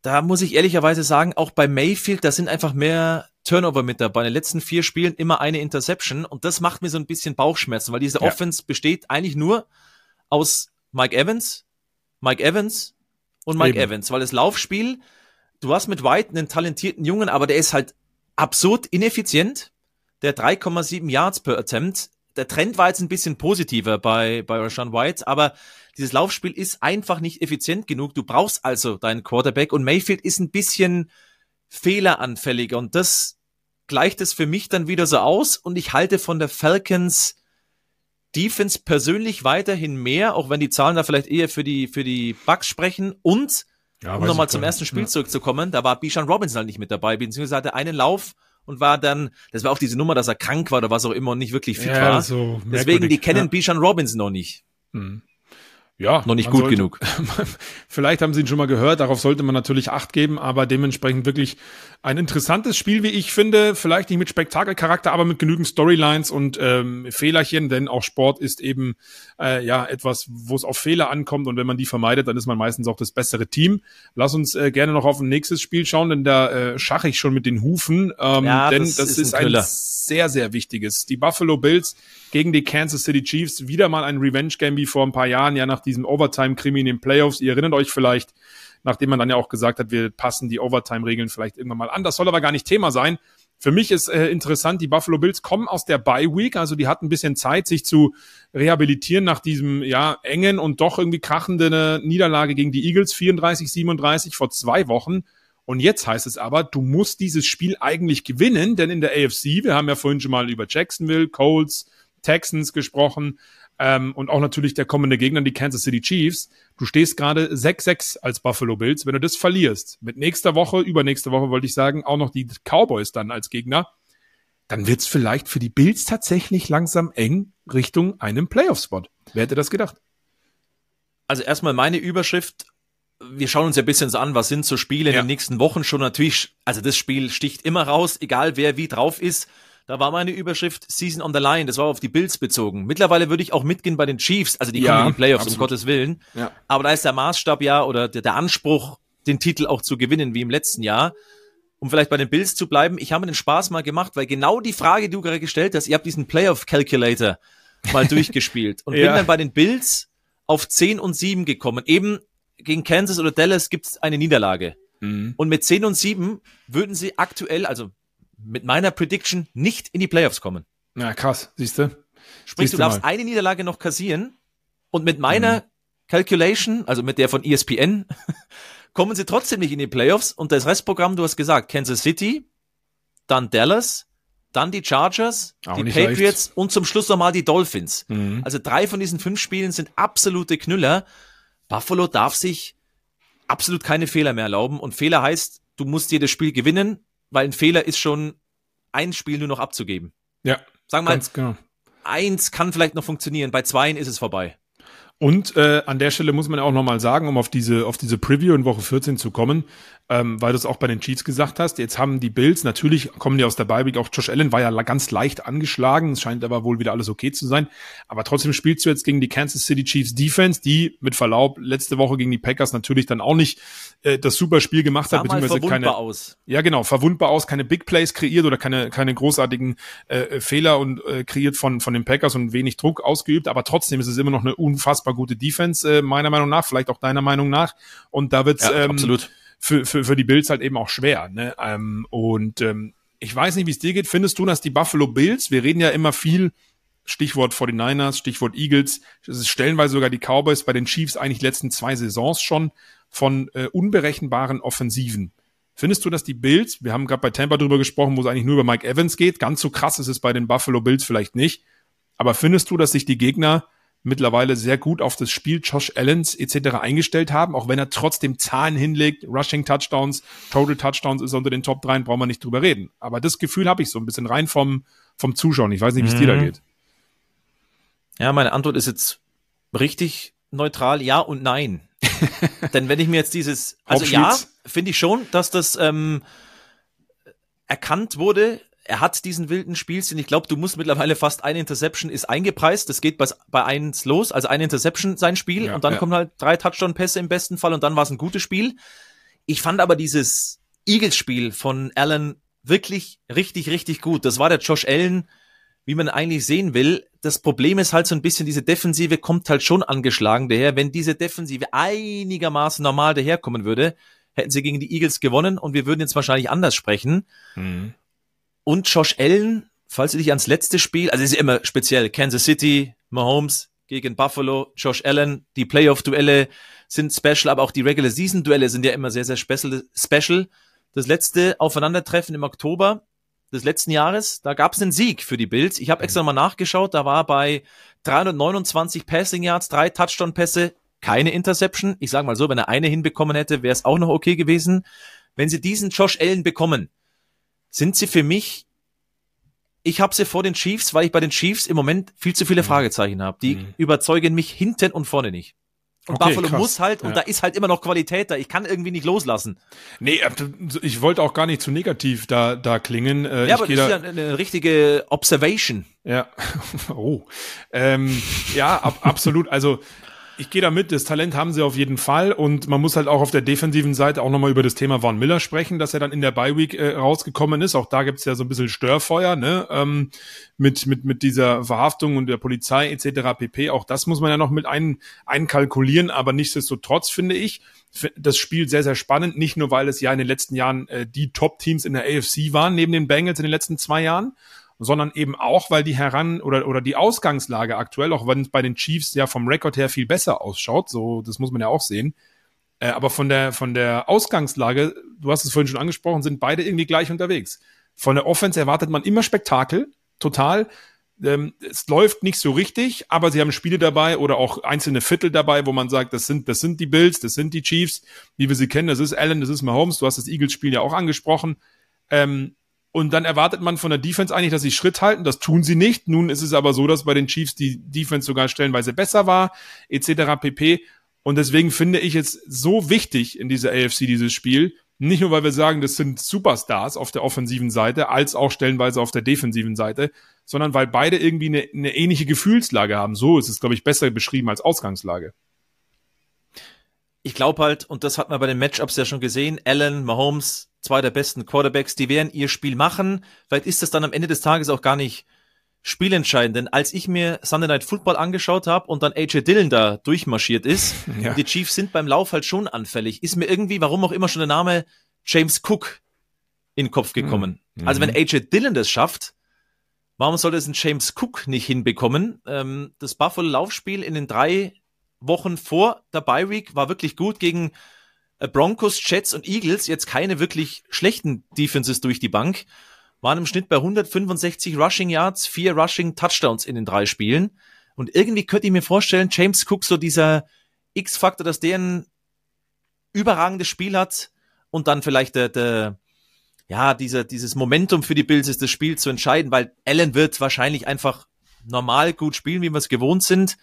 da muss ich ehrlicherweise sagen, auch bei Mayfield, da sind einfach mehr Turnover mit dabei. In den letzten vier Spielen immer eine Interception und das macht mir so ein bisschen Bauchschmerzen, weil diese ja. Offense besteht eigentlich nur aus Mike Evans, Mike Evans und Mike Eben. Evans, weil das Laufspiel, du hast mit White einen talentierten Jungen, aber der ist halt absurd ineffizient. Der 3,7 Yards per Attempt. Der Trend war jetzt ein bisschen positiver bei, bei Rashawn White, aber dieses Laufspiel ist einfach nicht effizient genug. Du brauchst also deinen Quarterback und Mayfield ist ein bisschen fehleranfälliger und das gleicht es für mich dann wieder so aus und ich halte von der Falcons Defense persönlich weiterhin mehr, auch wenn die Zahlen da vielleicht eher für die, für die Bucks sprechen und ja, um nochmal zum ersten Spiel ja. zurückzukommen, da war Bishan Robinson halt nicht mit dabei, beziehungsweise hatte einen Lauf und war dann, das war auch diese Nummer, dass er krank war oder was auch immer und nicht wirklich fit ja, war. So Deswegen, die kennen ja. Bishan Robinson noch nicht. Hm ja, noch nicht gut sollte, genug. (laughs) vielleicht haben Sie ihn schon mal gehört, darauf sollte man natürlich Acht geben, aber dementsprechend wirklich ein interessantes Spiel, wie ich finde. Vielleicht nicht mit Spektakelcharakter, aber mit genügend Storylines und ähm, Fehlerchen, denn auch Sport ist eben äh, ja etwas, wo es auf Fehler ankommt und wenn man die vermeidet, dann ist man meistens auch das bessere Team. Lass uns äh, gerne noch auf ein nächstes Spiel schauen, denn da äh, schache ich schon mit den Hufen, ähm, ja, denn das, das ist, ist ein, ein sehr, sehr wichtiges. Die Buffalo Bills gegen die Kansas City Chiefs, wieder mal ein Revenge-Game wie vor ein paar Jahren, ja nach diesem Overtime-Krimi in den Playoffs. Ihr erinnert euch vielleicht, nachdem man dann ja auch gesagt hat, wir passen die Overtime-Regeln vielleicht irgendwann mal an. Das soll aber gar nicht Thema sein. Für mich ist äh, interessant, die Buffalo Bills kommen aus der Bye Week, also die hatten ein bisschen Zeit, sich zu rehabilitieren nach diesem ja engen und doch irgendwie krachenden äh, Niederlage gegen die Eagles 34-37 vor zwei Wochen. Und jetzt heißt es aber, du musst dieses Spiel eigentlich gewinnen, denn in der AFC, wir haben ja vorhin schon mal über Jacksonville, Colts, Texans gesprochen, ähm, und auch natürlich der kommende Gegner, die Kansas City Chiefs. Du stehst gerade 6-6 als Buffalo Bills. Wenn du das verlierst, mit nächster Woche, übernächste Woche wollte ich sagen, auch noch die Cowboys dann als Gegner, dann wird's vielleicht für die Bills tatsächlich langsam eng Richtung einem Playoff-Spot. Wer hätte das gedacht? Also erstmal meine Überschrift. Wir schauen uns ja ein bisschen so an, was sind so Spiele in ja. den nächsten Wochen schon natürlich. Also das Spiel sticht immer raus, egal wer wie drauf ist. Da war meine Überschrift Season on the Line. Das war auf die Bills bezogen. Mittlerweile würde ich auch mitgehen bei den Chiefs. Also die kommen in die Playoffs, absolut. um Gottes Willen. Ja. Aber da ist der Maßstab ja oder der, der Anspruch, den Titel auch zu gewinnen, wie im letzten Jahr. Um vielleicht bei den Bills zu bleiben, ich habe mir den Spaß mal gemacht, weil genau die Frage, die du gerade gestellt hast, ihr habt diesen Playoff Calculator mal (laughs) durchgespielt und ja. bin dann bei den Bills auf 10 und 7 gekommen. Eben gegen Kansas oder Dallas gibt es eine Niederlage. Mhm. Und mit 10 und 7 würden sie aktuell, also mit meiner Prediction nicht in die Playoffs kommen. Ja, krass, siehst du? Sprich, du darfst mal. eine Niederlage noch kassieren und mit meiner mhm. Calculation, also mit der von ESPN, (laughs) kommen sie trotzdem nicht in die Playoffs und das Restprogramm, du hast gesagt, Kansas City, dann Dallas, dann die Chargers, Auch die Patriots leicht. und zum Schluss nochmal die Dolphins. Mhm. Also drei von diesen fünf Spielen sind absolute Knüller. Buffalo darf sich absolut keine Fehler mehr erlauben und Fehler heißt, du musst jedes Spiel gewinnen weil ein Fehler ist schon ein Spiel nur noch abzugeben. Ja. Sagen wir mal, genau. eins kann vielleicht noch funktionieren, bei zweien ist es vorbei. Und äh, an der Stelle muss man ja auch nochmal sagen, um auf diese, auf diese Preview in Woche 14 zu kommen, ähm, weil du es auch bei den Chiefs gesagt hast. Jetzt haben die Bills, natürlich kommen die aus der Bye auch Josh Allen war ja ganz leicht angeschlagen, es scheint aber wohl wieder alles okay zu sein. Aber trotzdem spielst du jetzt gegen die Kansas City Chiefs Defense, die mit Verlaub letzte Woche gegen die Packers natürlich dann auch nicht äh, das super Spiel gemacht hat, beziehungsweise keine. Aus. Ja, genau, verwundbar aus, keine Big Plays kreiert oder keine, keine großartigen äh, Fehler und äh, kreiert von, von den Packers und wenig Druck ausgeübt, aber trotzdem ist es immer noch eine unfassbar gute Defense, äh, meiner Meinung nach, vielleicht auch deiner Meinung nach. Und da wird's ja, ähm, absolut für, für, für die Bills halt eben auch schwer. Ne? Ähm, und ähm, ich weiß nicht, wie es dir geht. Findest du, dass die Buffalo Bills, wir reden ja immer viel, Stichwort 49ers, Stichwort Eagles, es ist stellenweise sogar die Cowboys bei den Chiefs eigentlich letzten zwei Saisons schon von äh, unberechenbaren Offensiven. Findest du, dass die Bills, wir haben gerade bei Tampa drüber gesprochen, wo es eigentlich nur über Mike Evans geht, ganz so krass ist es bei den Buffalo Bills vielleicht nicht, aber findest du, dass sich die Gegner mittlerweile sehr gut auf das Spiel Josh Allens etc. eingestellt haben, auch wenn er trotzdem Zahlen hinlegt, Rushing Touchdowns, Total Touchdowns ist unter den Top 3, brauchen wir nicht drüber reden. Aber das Gefühl habe ich so ein bisschen rein vom, vom Zuschauen. Ich weiß nicht, wie es mhm. dir da mhm. geht. Ja, meine Antwort ist jetzt richtig neutral, ja und nein. (laughs) Denn wenn ich mir jetzt dieses, also ja, finde ich schon, dass das ähm, erkannt wurde, er hat diesen wilden Spielsinn. Ich glaube, du musst mittlerweile fast eine Interception ist eingepreist. Das geht bei, bei eins los, also eine Interception sein Spiel ja, und dann ja. kommen halt drei Touchdown-Pässe im besten Fall und dann war es ein gutes Spiel. Ich fand aber dieses Eagles-Spiel von Allen wirklich richtig, richtig gut. Das war der Josh Allen, wie man eigentlich sehen will. Das Problem ist halt so ein bisschen, diese Defensive kommt halt schon angeschlagen daher. Wenn diese Defensive einigermaßen normal daherkommen würde, hätten sie gegen die Eagles gewonnen und wir würden jetzt wahrscheinlich anders sprechen. Mhm. Und Josh Allen, falls du dich ans letzte Spiel, also es ist immer speziell, Kansas City, Mahomes gegen Buffalo, Josh Allen, die Playoff-Duelle sind special, aber auch die Regular Season-Duelle sind ja immer sehr, sehr special. Das letzte Aufeinandertreffen im Oktober des letzten Jahres, da gab es einen Sieg für die Bills. Ich habe extra mal nachgeschaut, da war bei 329 Passing Yards, drei Touchdown-Pässe, keine Interception. Ich sage mal so, wenn er eine hinbekommen hätte, wäre es auch noch okay gewesen. Wenn sie diesen Josh Allen bekommen, sind sie für mich, ich habe sie vor den Chiefs, weil ich bei den Chiefs im Moment viel zu viele mhm. Fragezeichen habe. Die mhm. überzeugen mich hinten und vorne nicht. Und okay, Buffalo krass. muss halt, und ja. da ist halt immer noch Qualität da. Ich kann irgendwie nicht loslassen. Nee, äh, ich wollte auch gar nicht zu negativ da, da klingen. Äh, ja, aber das da, ist ja eine richtige Observation. Ja, (laughs) oh. Ähm, ja, ab, absolut. Also ich gehe da mit, das Talent haben sie auf jeden Fall und man muss halt auch auf der defensiven Seite auch nochmal über das Thema Von Miller sprechen, dass er dann in der Bye Week äh, rausgekommen ist. Auch da gibt's ja so ein bisschen Störfeuer, ne? Ähm, mit, mit, mit dieser Verhaftung und der Polizei etc. pp. Auch das muss man ja noch mit ein, einkalkulieren, aber nichtsdestotrotz finde ich das Spiel sehr, sehr spannend, nicht nur weil es ja in den letzten Jahren äh, die Top-Teams in der AFC waren, neben den Bengals in den letzten zwei Jahren, sondern eben auch, weil die heran oder, oder die Ausgangslage aktuell, auch wenn es bei den Chiefs ja vom Rekord her viel besser ausschaut, so, das muss man ja auch sehen. Äh, aber von der, von der Ausgangslage, du hast es vorhin schon angesprochen, sind beide irgendwie gleich unterwegs. Von der Offense erwartet man immer Spektakel, total. Ähm, es läuft nicht so richtig, aber sie haben Spiele dabei oder auch einzelne Viertel dabei, wo man sagt, das sind, das sind die Bills, das sind die Chiefs, wie wir sie kennen, das ist Allen, das ist Mahomes, du hast das Eagles-Spiel ja auch angesprochen. Ähm, und dann erwartet man von der Defense eigentlich, dass sie Schritt halten. Das tun sie nicht. Nun ist es aber so, dass bei den Chiefs die Defense sogar stellenweise besser war, etc. pp. Und deswegen finde ich es so wichtig in dieser AFC dieses Spiel. Nicht nur, weil wir sagen, das sind Superstars auf der offensiven Seite, als auch stellenweise auf der defensiven Seite, sondern weil beide irgendwie eine, eine ähnliche Gefühlslage haben. So ist es, glaube ich, besser beschrieben als Ausgangslage. Ich glaube halt, und das hat man bei den Matchups ja schon gesehen, Allen, Mahomes, zwei der besten Quarterbacks, die werden ihr Spiel machen. Vielleicht ist das dann am Ende des Tages auch gar nicht spielentscheidend. Denn als ich mir Sunday Night Football angeschaut habe und dann AJ Dillon da durchmarschiert ist, (laughs) ja. die Chiefs sind beim Lauf halt schon anfällig, ist mir irgendwie, warum auch immer schon der Name James Cook in den Kopf gekommen. Mhm. Also wenn AJ Dillon das schafft, warum soll das ein James Cook nicht hinbekommen? Ähm, das Buffalo Laufspiel in den drei Wochen vor der Bye Week war wirklich gut gegen Broncos, Jets und Eagles. Jetzt keine wirklich schlechten Defenses durch die Bank. Waren im Schnitt bei 165 Rushing Yards, vier Rushing Touchdowns in den drei Spielen. Und irgendwie könnte ich mir vorstellen, James Cook, so dieser X-Faktor, dass der ein überragendes Spiel hat und dann vielleicht der, der ja, dieser, dieses Momentum für die Bills ist, das Spiel zu entscheiden, weil Allen wird wahrscheinlich einfach normal gut spielen, wie wir es gewohnt sind.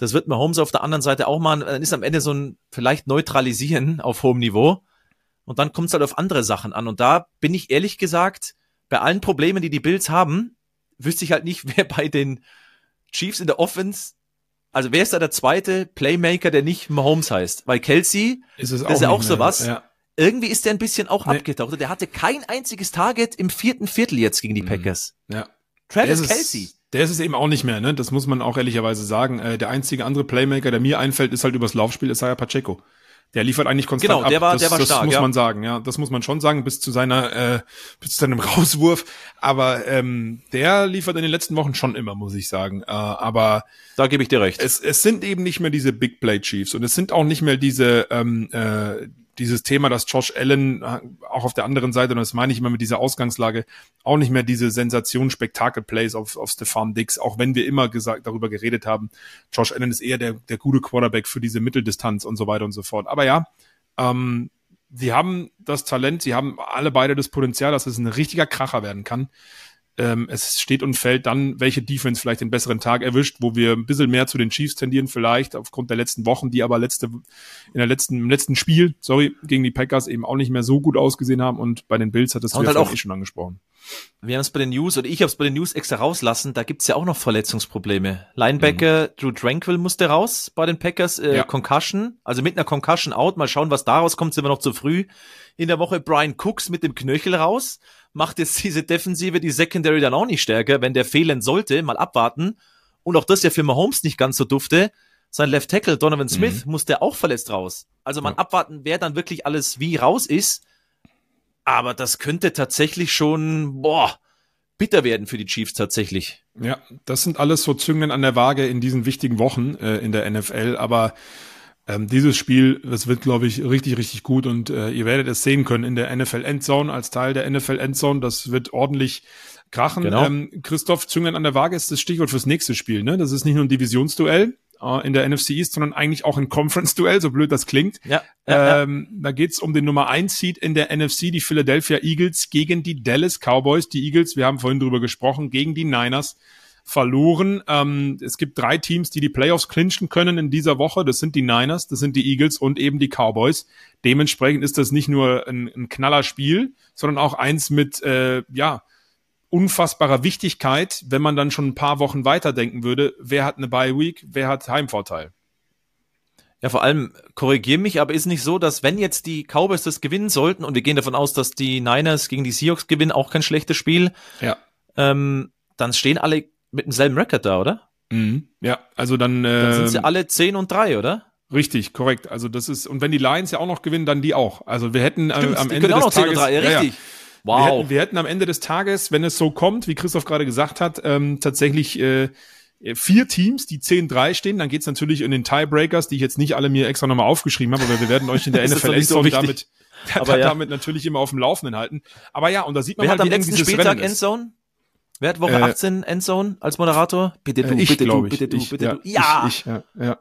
Das wird Mahomes auf der anderen Seite auch machen. Dann ist am Ende so ein vielleicht neutralisieren (laughs) auf hohem Niveau. Und dann kommt es halt auf andere Sachen an. Und da bin ich ehrlich gesagt, bei allen Problemen, die die Bills haben, wüsste ich halt nicht, (laughs) wer bei den Chiefs in der Offense, also wer ist da der zweite Playmaker, der nicht Mahomes heißt? Weil Kelsey, ist es das ist ja auch sowas. Ja. Irgendwie ist der ein bisschen auch nee. abgetaucht. Der hatte kein einziges Target im vierten Viertel jetzt gegen die mhm. Packers. Ja. Travis Kelsey. Der ist es eben auch nicht mehr, ne? Das muss man auch ehrlicherweise sagen. Äh, der einzige andere Playmaker, der mir einfällt, ist halt übers Laufspiel, Isaiah Pacheco. Der liefert eigentlich konstant genau, der war, Das, der war das stark, muss ja. man sagen, ja. Das muss man schon sagen, bis zu seiner, äh, bis zu seinem (laughs) Rauswurf. Aber ähm, der liefert in den letzten Wochen schon immer, muss ich sagen. Äh, aber da gebe ich dir recht. Es, es sind eben nicht mehr diese Big Play Chiefs und es sind auch nicht mehr diese ähm, äh, dieses Thema, dass Josh Allen äh, auch auf der anderen Seite, und das meine ich immer mit dieser Ausgangslage, auch nicht mehr diese Sensation-Spektakel-Plays auf, auf Stefan Dix, auch wenn wir immer gesagt, darüber geredet haben, Josh Allen ist eher der, der gute Quarterback für diese Mitteldistanz und so weiter und so fort. Aber ja, ähm, sie haben das Talent, sie haben alle beide das Potenzial, dass es ein richtiger Kracher werden kann. Ähm, es steht und fällt dann, welche Defense vielleicht den besseren Tag erwischt, wo wir ein bisschen mehr zu den Chiefs tendieren vielleicht, aufgrund der letzten Wochen, die aber letzte, in der letzten, im letzten Spiel, sorry, gegen die Packers eben auch nicht mehr so gut ausgesehen haben und bei den Bills hat das halt auch eh schon angesprochen. Wir haben es bei den News, oder ich habe es bei den News extra rauslassen, da gibt's ja auch noch Verletzungsprobleme. Linebacker mhm. Drew Tranquil musste raus bei den Packers, äh, ja. Concussion, also mit einer Concussion out, mal schauen, was daraus kommt, sind wir noch zu früh. In der Woche Brian Cooks mit dem Knöchel raus macht jetzt diese Defensive, die Secondary dann auch nicht stärker, wenn der fehlen sollte, mal abwarten. Und auch das ja für Mahomes nicht ganz so dufte. Sein Left Tackle Donovan mhm. Smith mhm. musste auch verletzt raus. Also mal ja. abwarten, wer dann wirklich alles wie raus ist. Aber das könnte tatsächlich schon, boah, bitter werden für die Chiefs tatsächlich. Ja, das sind alles so Zünglein an der Waage in diesen wichtigen Wochen äh, in der NFL. Aber ähm, dieses Spiel, das wird, glaube ich, richtig, richtig gut und äh, ihr werdet es sehen können in der NFL Endzone als Teil der NFL Endzone. Das wird ordentlich krachen. Genau. Ähm, Christoph Züngen an der Waage ist das Stichwort fürs nächste Spiel. Ne? Das ist nicht nur ein Divisionsduell äh, in der NFC East, sondern eigentlich auch ein Conference-Duell, so blöd das klingt. Ja, ja, ähm, ja. Da geht's um den Nummer 1 Seed in der NFC, die Philadelphia Eagles gegen die Dallas Cowboys. Die Eagles, wir haben vorhin drüber gesprochen, gegen die Niners verloren. Ähm, es gibt drei Teams, die die Playoffs clinchen können in dieser Woche. Das sind die Niners, das sind die Eagles und eben die Cowboys. Dementsprechend ist das nicht nur ein, ein knaller Spiel, sondern auch eins mit, äh, ja, unfassbarer Wichtigkeit, wenn man dann schon ein paar Wochen weiterdenken würde. Wer hat eine Bye Week? Wer hat Heimvorteil? Ja, vor allem, korrigier mich, aber ist nicht so, dass wenn jetzt die Cowboys das gewinnen sollten, und wir gehen davon aus, dass die Niners gegen die Seahawks gewinnen, auch kein schlechtes Spiel, ja. ähm, dann stehen alle mit demselben Rekord da, oder? Mhm. Ja, also dann, äh, dann sind sie ähm, alle 10 und 3, oder? Richtig, korrekt. Also das ist, und wenn die Lions ja auch noch gewinnen, dann die auch. Also wir hätten Stimmt, am Ende des Tages. 3, ja, richtig. Ja. Wow. Wir hätten, wir hätten, am Ende des Tages, wenn es so kommt, wie Christoph gerade gesagt hat, ähm, tatsächlich äh, vier Teams, die 10-3 stehen. Dann geht's natürlich in den Tiebreakers, die ich jetzt nicht alle mir extra nochmal aufgeschrieben habe, aber wir werden euch in der (laughs) NFL so damit, (laughs) aber ja. damit natürlich immer auf dem Laufenden halten. Aber ja, und da sieht man Wer mal, hat am letzten Spieltag Endzone? Wer hat Woche äh, 18 Endzone als Moderator? Bitte du, ich, bitte du, bitte du, ich, bitte ja, du. Ja! Ich, ja, ja.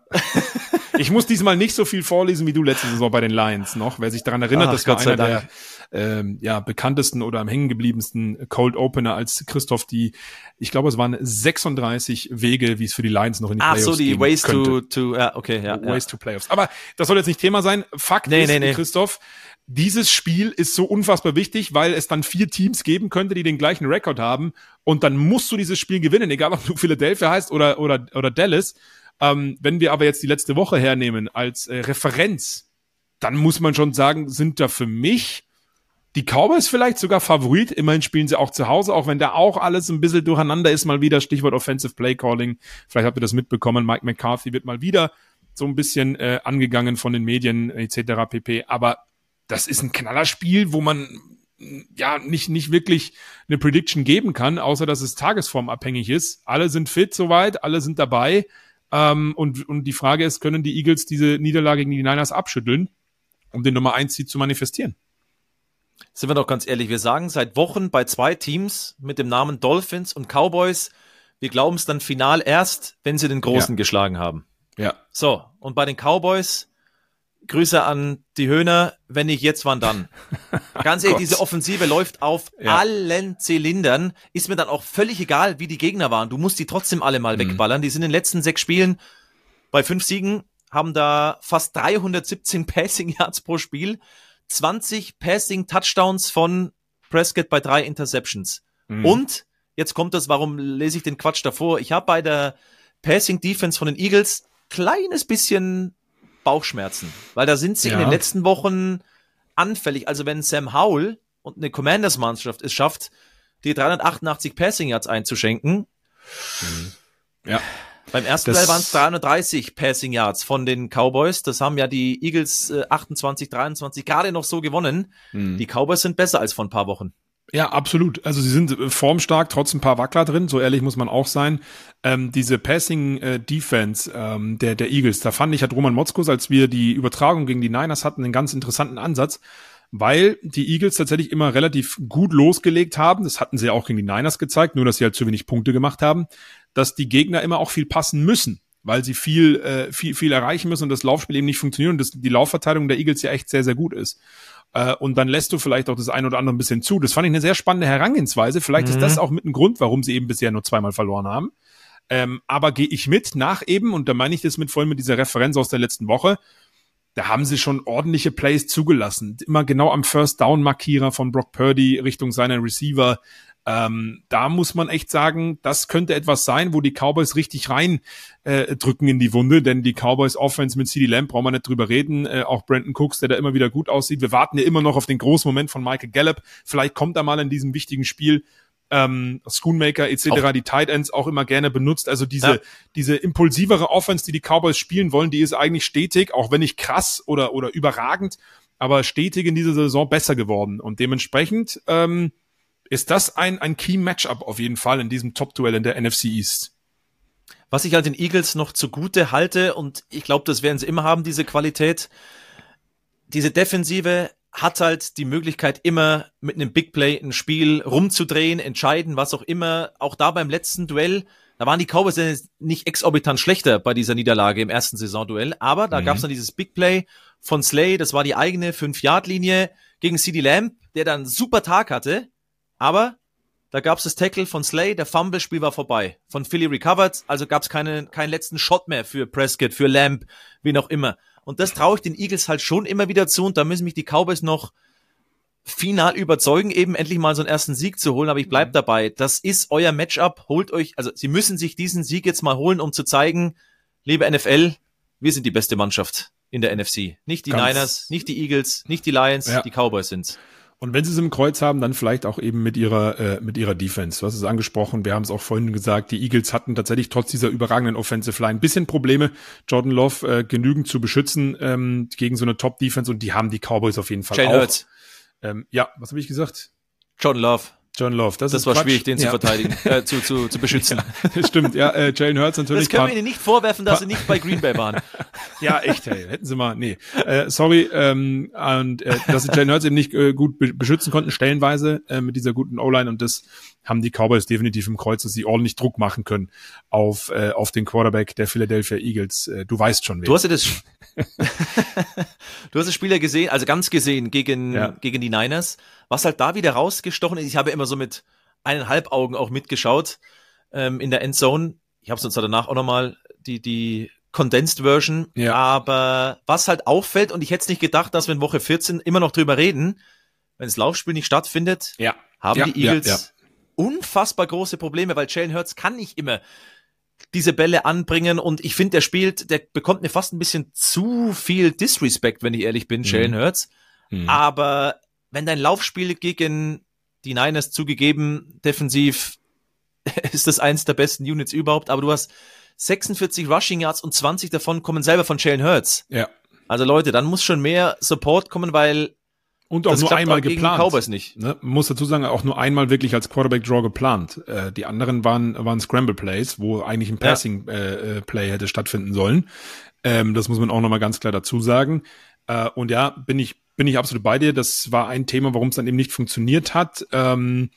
(laughs) ich muss diesmal nicht so viel vorlesen wie du letzte Saison bei den Lions noch. Wer sich daran erinnert, Ach, das war einer der ähm, ja, bekanntesten oder am hängengebliebensten Cold Opener als Christoph die, ich glaube, es waren 36 Wege, wie es für die Lions noch in die Ach Playoffs so, die Ways to, to, ja, okay, ja. Ways ja. to Playoffs. Aber das soll jetzt nicht Thema sein. Fakt nee, ist, nee, nee. Christoph, dieses Spiel ist so unfassbar wichtig, weil es dann vier Teams geben könnte, die den gleichen Rekord haben. Und dann musst du dieses Spiel gewinnen, egal ob du Philadelphia heißt oder, oder, oder Dallas. Ähm, wenn wir aber jetzt die letzte Woche hernehmen als äh, Referenz, dann muss man schon sagen, sind da für mich die Cowboys vielleicht sogar Favorit. Immerhin spielen sie auch zu Hause, auch wenn da auch alles ein bisschen durcheinander ist, mal wieder Stichwort Offensive Play Calling. Vielleicht habt ihr das mitbekommen. Mike McCarthy wird mal wieder so ein bisschen äh, angegangen von den Medien etc. pp. Aber das ist ein Knallerspiel, wo man ja nicht, nicht wirklich eine Prediction geben kann, außer dass es tagesformabhängig ist. Alle sind fit soweit, alle sind dabei. Ähm, und, und die Frage ist, können die Eagles diese Niederlage gegen die Niners abschütteln, um den Nummer 1 Seed zu manifestieren? Sind wir doch ganz ehrlich, wir sagen seit Wochen bei zwei Teams mit dem Namen Dolphins und Cowboys, wir glauben es dann final erst, wenn sie den Großen ja. geschlagen haben. Ja. So, und bei den Cowboys Grüße an die Höhner, wenn nicht jetzt, wann dann? (laughs) Ganz ehrlich, diese Offensive läuft auf ja. allen Zylindern. Ist mir dann auch völlig egal, wie die Gegner waren. Du musst die trotzdem alle mal mhm. wegballern. Die sind in den letzten sechs Spielen bei fünf Siegen, haben da fast 317 Passing Yards pro Spiel, 20 Passing Touchdowns von Prescott bei drei Interceptions. Mhm. Und jetzt kommt das, warum lese ich den Quatsch davor? Ich habe bei der Passing Defense von den Eagles kleines bisschen Bauchschmerzen, weil da sind sie ja. in den letzten Wochen anfällig. Also wenn Sam Howell und eine Commanders-Mannschaft es schafft, die 388 Passing Yards einzuschenken, mhm. ja. Beim ersten Teil waren es 330 Passing Yards von den Cowboys. Das haben ja die Eagles äh, 28, 23 gerade noch so gewonnen. Mhm. Die Cowboys sind besser als vor ein paar Wochen. Ja, absolut. Also sie sind äh, formstark, trotz ein paar Wackler drin, so ehrlich muss man auch sein. Ähm, diese Passing äh, Defense ähm, der, der Eagles, da fand ich, hat Roman Motzkus, als wir die Übertragung gegen die Niners hatten, einen ganz interessanten Ansatz, weil die Eagles tatsächlich immer relativ gut losgelegt haben. Das hatten sie auch gegen die Niners gezeigt, nur dass sie halt zu wenig Punkte gemacht haben, dass die Gegner immer auch viel passen müssen weil sie viel, äh, viel, viel erreichen müssen und das Laufspiel eben nicht funktioniert und das, die Laufverteilung der Eagles ja echt sehr, sehr gut ist äh, und dann lässt du vielleicht auch das ein oder andere ein bisschen zu. Das fand ich eine sehr spannende Herangehensweise. Vielleicht mhm. ist das mhm. auch mit ein Grund, warum sie eben bisher nur zweimal verloren haben. Ähm, aber gehe ich mit nach eben, und da meine ich das mit voll mit dieser Referenz aus der letzten Woche, da haben sie schon ordentliche Plays zugelassen. Immer genau am First Down Markierer von Brock Purdy Richtung seiner Receiver. Ähm, da muss man echt sagen, das könnte etwas sein, wo die Cowboys richtig rein äh, drücken in die Wunde, denn die Cowboys Offense mit CD Lamb brauchen wir nicht drüber reden. Äh, auch Brandon Cooks, der da immer wieder gut aussieht. Wir warten ja immer noch auf den großen Moment von Michael Gallup. Vielleicht kommt er mal in diesem wichtigen Spiel. Ähm, Schoonmaker etc., auch. die Tight Ends auch immer gerne benutzt. Also diese, ja. diese impulsivere Offense, die die Cowboys spielen wollen, die ist eigentlich stetig, auch wenn nicht krass oder, oder überragend, aber stetig in dieser Saison besser geworden. Und dementsprechend ähm, ist das ein, ein Key-Matchup auf jeden Fall in diesem Top-Duell in der NFC East. Was ich halt den Eagles noch zugute halte, und ich glaube, das werden sie immer haben, diese Qualität, diese Defensive hat halt die Möglichkeit, immer mit einem Big Play ein Spiel rumzudrehen, entscheiden, was auch immer. Auch da beim letzten Duell, da waren die Cowboys nicht exorbitant schlechter bei dieser Niederlage im ersten Saisonduell, aber da mhm. gab es dann dieses Big Play von Slay, das war die eigene 5-Yard-Linie gegen CD Lamb, der dann super Tag hatte aber da gab es das Tackle von Slay, der Fumble-Spiel war vorbei. Von Philly recovered, also gab es keine, keinen letzten Shot mehr für Prescott, für Lamb, wie noch immer. Und das traue ich den Eagles halt schon immer wieder zu und da müssen mich die Cowboys noch final überzeugen, eben endlich mal so einen ersten Sieg zu holen, aber ich bleib mhm. dabei. Das ist euer Matchup. Holt euch, also sie müssen sich diesen Sieg jetzt mal holen, um zu zeigen, liebe NFL, wir sind die beste Mannschaft in der NFC. Nicht die Ganz Niners, nicht die Eagles, nicht die Lions, ja. die Cowboys sind's. Und wenn sie es im Kreuz haben, dann vielleicht auch eben mit ihrer äh, mit ihrer Defense. Du hast es angesprochen, wir haben es auch vorhin gesagt, die Eagles hatten tatsächlich trotz dieser überragenden Offensive Line ein bisschen Probleme, Jordan Love äh, genügend zu beschützen ähm, gegen so eine Top Defense und die haben die Cowboys auf jeden Fall Jane auch. Hurts. Ähm, ja, was habe ich gesagt? Jordan Love. John Love. Das, das war Quatsch. schwierig, den ja. zu verteidigen, äh, zu, zu, zu (laughs) beschützen. Ja, stimmt, ja, äh, Jalen Hurts natürlich. Das können wir Ihnen nicht vorwerfen, dass Sie nicht bei Green Bay waren. (laughs) ja, echt, hey, hätten Sie mal, nee. Äh, sorry, ähm, und äh, dass Sie Jalen Hurts eben nicht äh, gut beschützen konnten, stellenweise äh, mit dieser guten O-Line und das haben die Cowboys definitiv im Kreuz, dass sie ordentlich Druck machen können auf, äh, auf den Quarterback der Philadelphia Eagles. Äh, du weißt schon, wer. Du hast ja das, (laughs) du hast das Spiel ja gesehen, also ganz gesehen gegen, ja. gegen die Niners. Was halt da wieder rausgestochen ist, ich habe immer so mit eineinhalb Augen auch mitgeschaut ähm, in der Endzone. Ich habe es uns danach auch nochmal die, die Condensed Version. Ja. Aber was halt auffällt, und ich hätte es nicht gedacht, dass wir in Woche 14 immer noch drüber reden, wenn das Laufspiel nicht stattfindet, ja. haben ja, die Eagles unfassbar große Probleme, weil Jalen Hurts kann nicht immer diese Bälle anbringen und ich finde, der spielt, der bekommt mir fast ein bisschen zu viel Disrespect, wenn ich ehrlich bin, mhm. Jalen Hurts. Mhm. Aber wenn dein Laufspiel gegen die Niners zugegeben, defensiv (laughs) ist das eins der besten Units überhaupt, aber du hast 46 Rushing Yards und 20 davon kommen selber von Jalen Hurts. Ja. Also Leute, dann muss schon mehr Support kommen, weil und auch das nur einmal auch geplant. Cowboys nicht. Ne? Muss dazu sagen, auch nur einmal wirklich als Quarterback Draw geplant. Äh, die anderen waren, waren Scramble Plays, wo eigentlich ein Passing ja. äh, äh, Play hätte stattfinden sollen. Ähm, das muss man auch nochmal ganz klar dazu sagen. Äh, und ja, bin ich, bin ich absolut bei dir. Das war ein Thema, warum es dann eben nicht funktioniert hat. Ähm,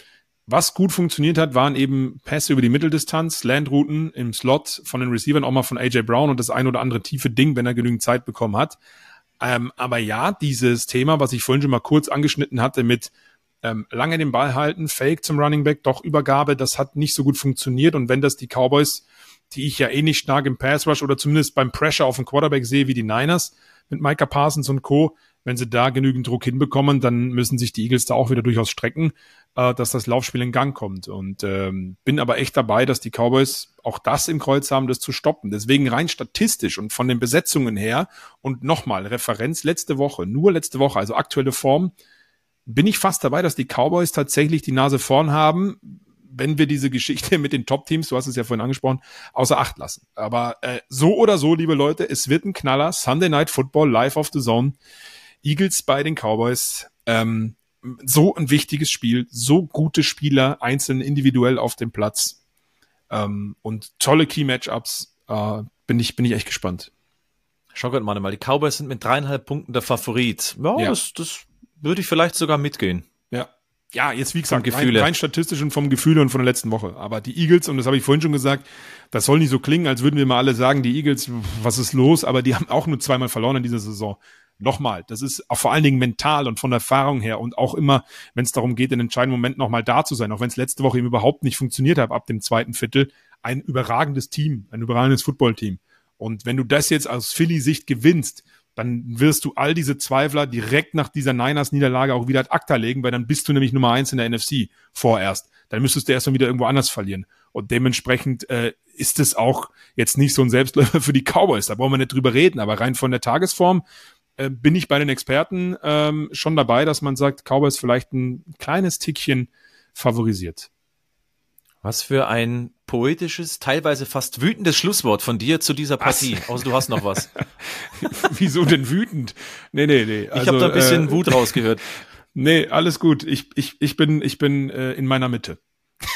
was gut funktioniert hat, waren eben Pässe über die Mitteldistanz, Landrouten im Slot von den Receivern, auch mal von AJ Brown und das ein oder andere tiefe Ding, wenn er genügend Zeit bekommen hat. Ähm, aber ja, dieses Thema, was ich vorhin schon mal kurz angeschnitten hatte mit ähm, lange den Ball halten, Fake zum Running Back, doch Übergabe, das hat nicht so gut funktioniert. Und wenn das die Cowboys, die ich ja eh nicht stark im Pass Rush oder zumindest beim Pressure auf den Quarterback sehe, wie die Niners mit Micah Parsons und Co., wenn sie da genügend Druck hinbekommen, dann müssen sich die Eagles da auch wieder durchaus strecken, äh, dass das Laufspiel in Gang kommt. Und ähm, bin aber echt dabei, dass die Cowboys auch das im Kreuz haben, das zu stoppen. Deswegen rein statistisch und von den Besetzungen her und nochmal Referenz letzte Woche, nur letzte Woche, also aktuelle Form, bin ich fast dabei, dass die Cowboys tatsächlich die Nase vorn haben, wenn wir diese Geschichte (laughs) mit den Top-Teams, du hast es ja vorhin angesprochen, außer Acht lassen. Aber äh, so oder so, liebe Leute, es wird ein Knaller. Sunday Night Football live auf the Zone. Eagles bei den Cowboys. Ähm, so ein wichtiges Spiel, so gute Spieler, einzeln individuell auf dem Platz ähm, und tolle Key-Matchups. Äh, bin ich bin ich echt gespannt. Schau Gott mal, die Cowboys sind mit dreieinhalb Punkten der Favorit. Ja, ja. Das, das würde ich vielleicht sogar mitgehen. Ja. Ja, jetzt wie gesagt, rein, rein statistisch und vom Gefühl und von der letzten Woche. Aber die Eagles, und das habe ich vorhin schon gesagt, das soll nicht so klingen, als würden wir mal alle sagen, die Eagles, was ist los? Aber die haben auch nur zweimal verloren in dieser Saison nochmal, das ist vor allen Dingen mental und von Erfahrung her und auch immer, wenn es darum geht, in entscheidenden Moment nochmal da zu sein, auch wenn es letzte Woche eben überhaupt nicht funktioniert hat ab dem zweiten Viertel, ein überragendes Team, ein überragendes Footballteam. Und wenn du das jetzt aus Philly-Sicht gewinnst, dann wirst du all diese Zweifler direkt nach dieser Niners-Niederlage auch wieder ad acta legen, weil dann bist du nämlich Nummer eins in der NFC vorerst. Dann müsstest du erstmal wieder irgendwo anders verlieren. Und dementsprechend äh, ist es auch jetzt nicht so ein Selbstläufer für die Cowboys. Da brauchen wir nicht drüber reden. Aber rein von der Tagesform äh, bin ich bei den Experten ähm, schon dabei, dass man sagt, Cowboys vielleicht ein kleines Tickchen favorisiert. Was für ein poetisches, teilweise fast wütendes Schlusswort von dir zu dieser Partie. Außer du hast noch was. (laughs) Wieso denn wütend? Nee, nee, nee. Also, ich habe da ein bisschen äh, Wut rausgehört. (laughs) Nee, alles gut. Ich, ich, ich bin, ich bin äh, in meiner Mitte.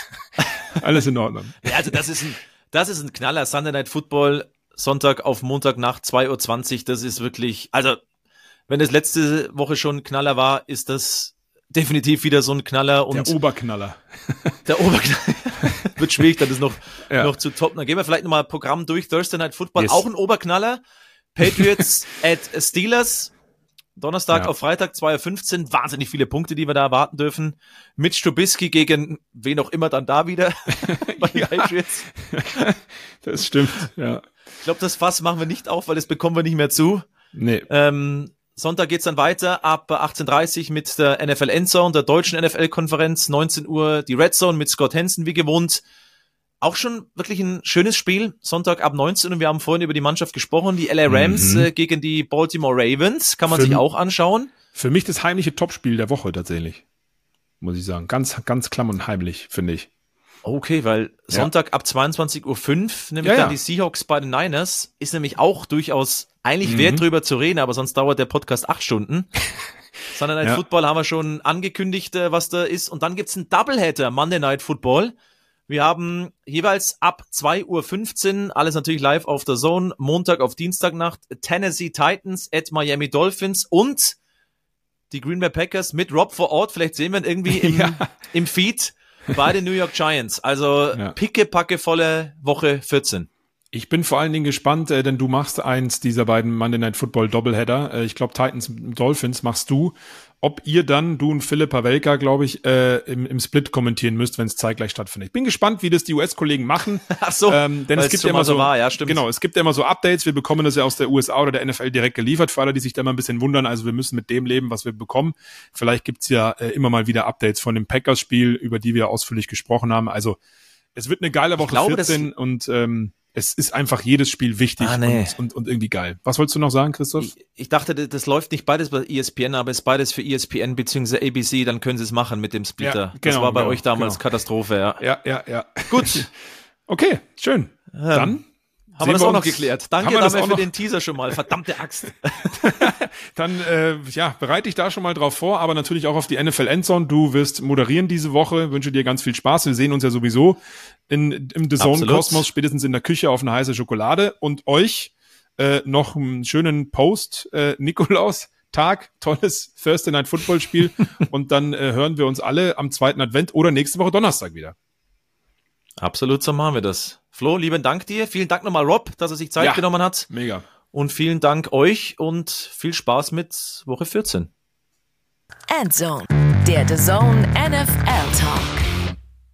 (laughs) alles in Ordnung. Ja, also das ist ein, das ist ein Knaller. Sunday Night Football Sonntag auf Montag nach 2.20 Uhr, das ist wirklich, also wenn es letzte Woche schon ein Knaller war, ist das definitiv wieder so ein Knaller. Und (laughs) der Oberknaller. Der (laughs) Oberknaller. Wird schwierig, dann ist noch, ja. noch zu toppen. Dann gehen wir vielleicht nochmal Programm durch. Thursday Night Football, yes. auch ein Oberknaller. Patriots (laughs) at Steelers. Donnerstag ja. auf Freitag 2.15 Uhr. Wahnsinnig viele Punkte, die wir da erwarten dürfen. Mitch Trubisky gegen wen auch immer dann da wieder. Bei ja. das stimmt, ja. Ich glaube, das Fass machen wir nicht auf, weil das bekommen wir nicht mehr zu. Nee. Ähm, Sonntag geht's dann weiter ab 18.30 Uhr mit der NFL Endzone, der deutschen NFL-Konferenz. 19 Uhr die Red Zone mit Scott Hansen wie gewohnt. auch schon wirklich ein schönes Spiel. Sonntag ab 19 und wir haben vorhin über die Mannschaft gesprochen. Die LA Rams mhm. äh, gegen die Baltimore Ravens. Kann man für sich auch anschauen. Für mich das heimliche Topspiel der Woche tatsächlich. Muss ich sagen. Ganz, ganz klamm und heimlich, finde ich. Okay, weil Sonntag ja. ab 22.05 Uhr, nämlich ja, dann die Seahawks bei den Niners, ist nämlich auch durchaus eigentlich mhm. wert drüber zu reden, aber sonst dauert der Podcast acht Stunden. (laughs) Sunday Night Football haben wir schon angekündigt, äh, was da ist. Und dann gibt's einen Doubleheader, Monday Night Football. Wir haben jeweils ab 2.15 Uhr, alles natürlich live auf der Zone, Montag auf Dienstagnacht, Tennessee Titans at Miami Dolphins und die Green Bay Packers mit Rob vor Ort. Vielleicht sehen wir ihn irgendwie (laughs) im, ja. im Feed bei den New York Giants. Also ja. picke, volle Woche 14. Ich bin vor allen Dingen gespannt, äh, denn du machst eins dieser beiden Monday Night Football Doubleheader. Äh, ich glaube, Titans Dolphins machst du. Ob ihr dann, du und Philipp Pavelka, glaube ich, äh, im, im Split kommentieren müsst, wenn es zeitgleich stattfindet. Ich bin gespannt, wie das die US-Kollegen machen. (laughs) Ach so, ähm, denn es gibt ja immer so, war, ja, stimmt. genau, es gibt ja immer so Updates. Wir bekommen das ja aus der USA oder der NFL direkt geliefert. Für alle, die sich da mal ein bisschen wundern, also wir müssen mit dem leben, was wir bekommen. Vielleicht gibt's ja äh, immer mal wieder Updates von dem Packers-Spiel, über die wir ausführlich gesprochen haben. Also es wird eine geile Woche glaube, 14 und ähm, es ist einfach jedes Spiel wichtig ah, nee. und, und, und, irgendwie geil. Was wolltest du noch sagen, Christoph? Ich, ich, dachte, das läuft nicht beides bei ESPN, aber es ist beides für ESPN bzw. ABC, dann können sie es machen mit dem Splitter. Ja, genau, das war bei genau, euch damals genau. Katastrophe, ja. Ja, ja, ja. Gut. (laughs) okay, schön. Ähm, dann haben wir das auch noch geklärt. Danke dafür für den Teaser schon mal. Verdammte Axt. (laughs) Dann äh, ja, bereite dich da schon mal drauf vor, aber natürlich auch auf die NFL Endzone. Du wirst moderieren diese Woche. Wünsche dir ganz viel Spaß. Wir sehen uns ja sowieso in, im The Zone Kosmos, spätestens in der Küche auf eine heiße Schokolade. Und euch äh, noch einen schönen Post, äh, Nikolaus. Tag, tolles Thursday Night Football Spiel. (laughs) und dann äh, hören wir uns alle am zweiten Advent oder nächste Woche Donnerstag wieder. Absolut, so machen wir das. Flo, lieben Dank dir. Vielen Dank nochmal Rob, dass er sich Zeit ja, genommen hat. Mega. Und vielen Dank euch und viel Spaß mit Woche 14. Endzone, der The Zone NFL Talk.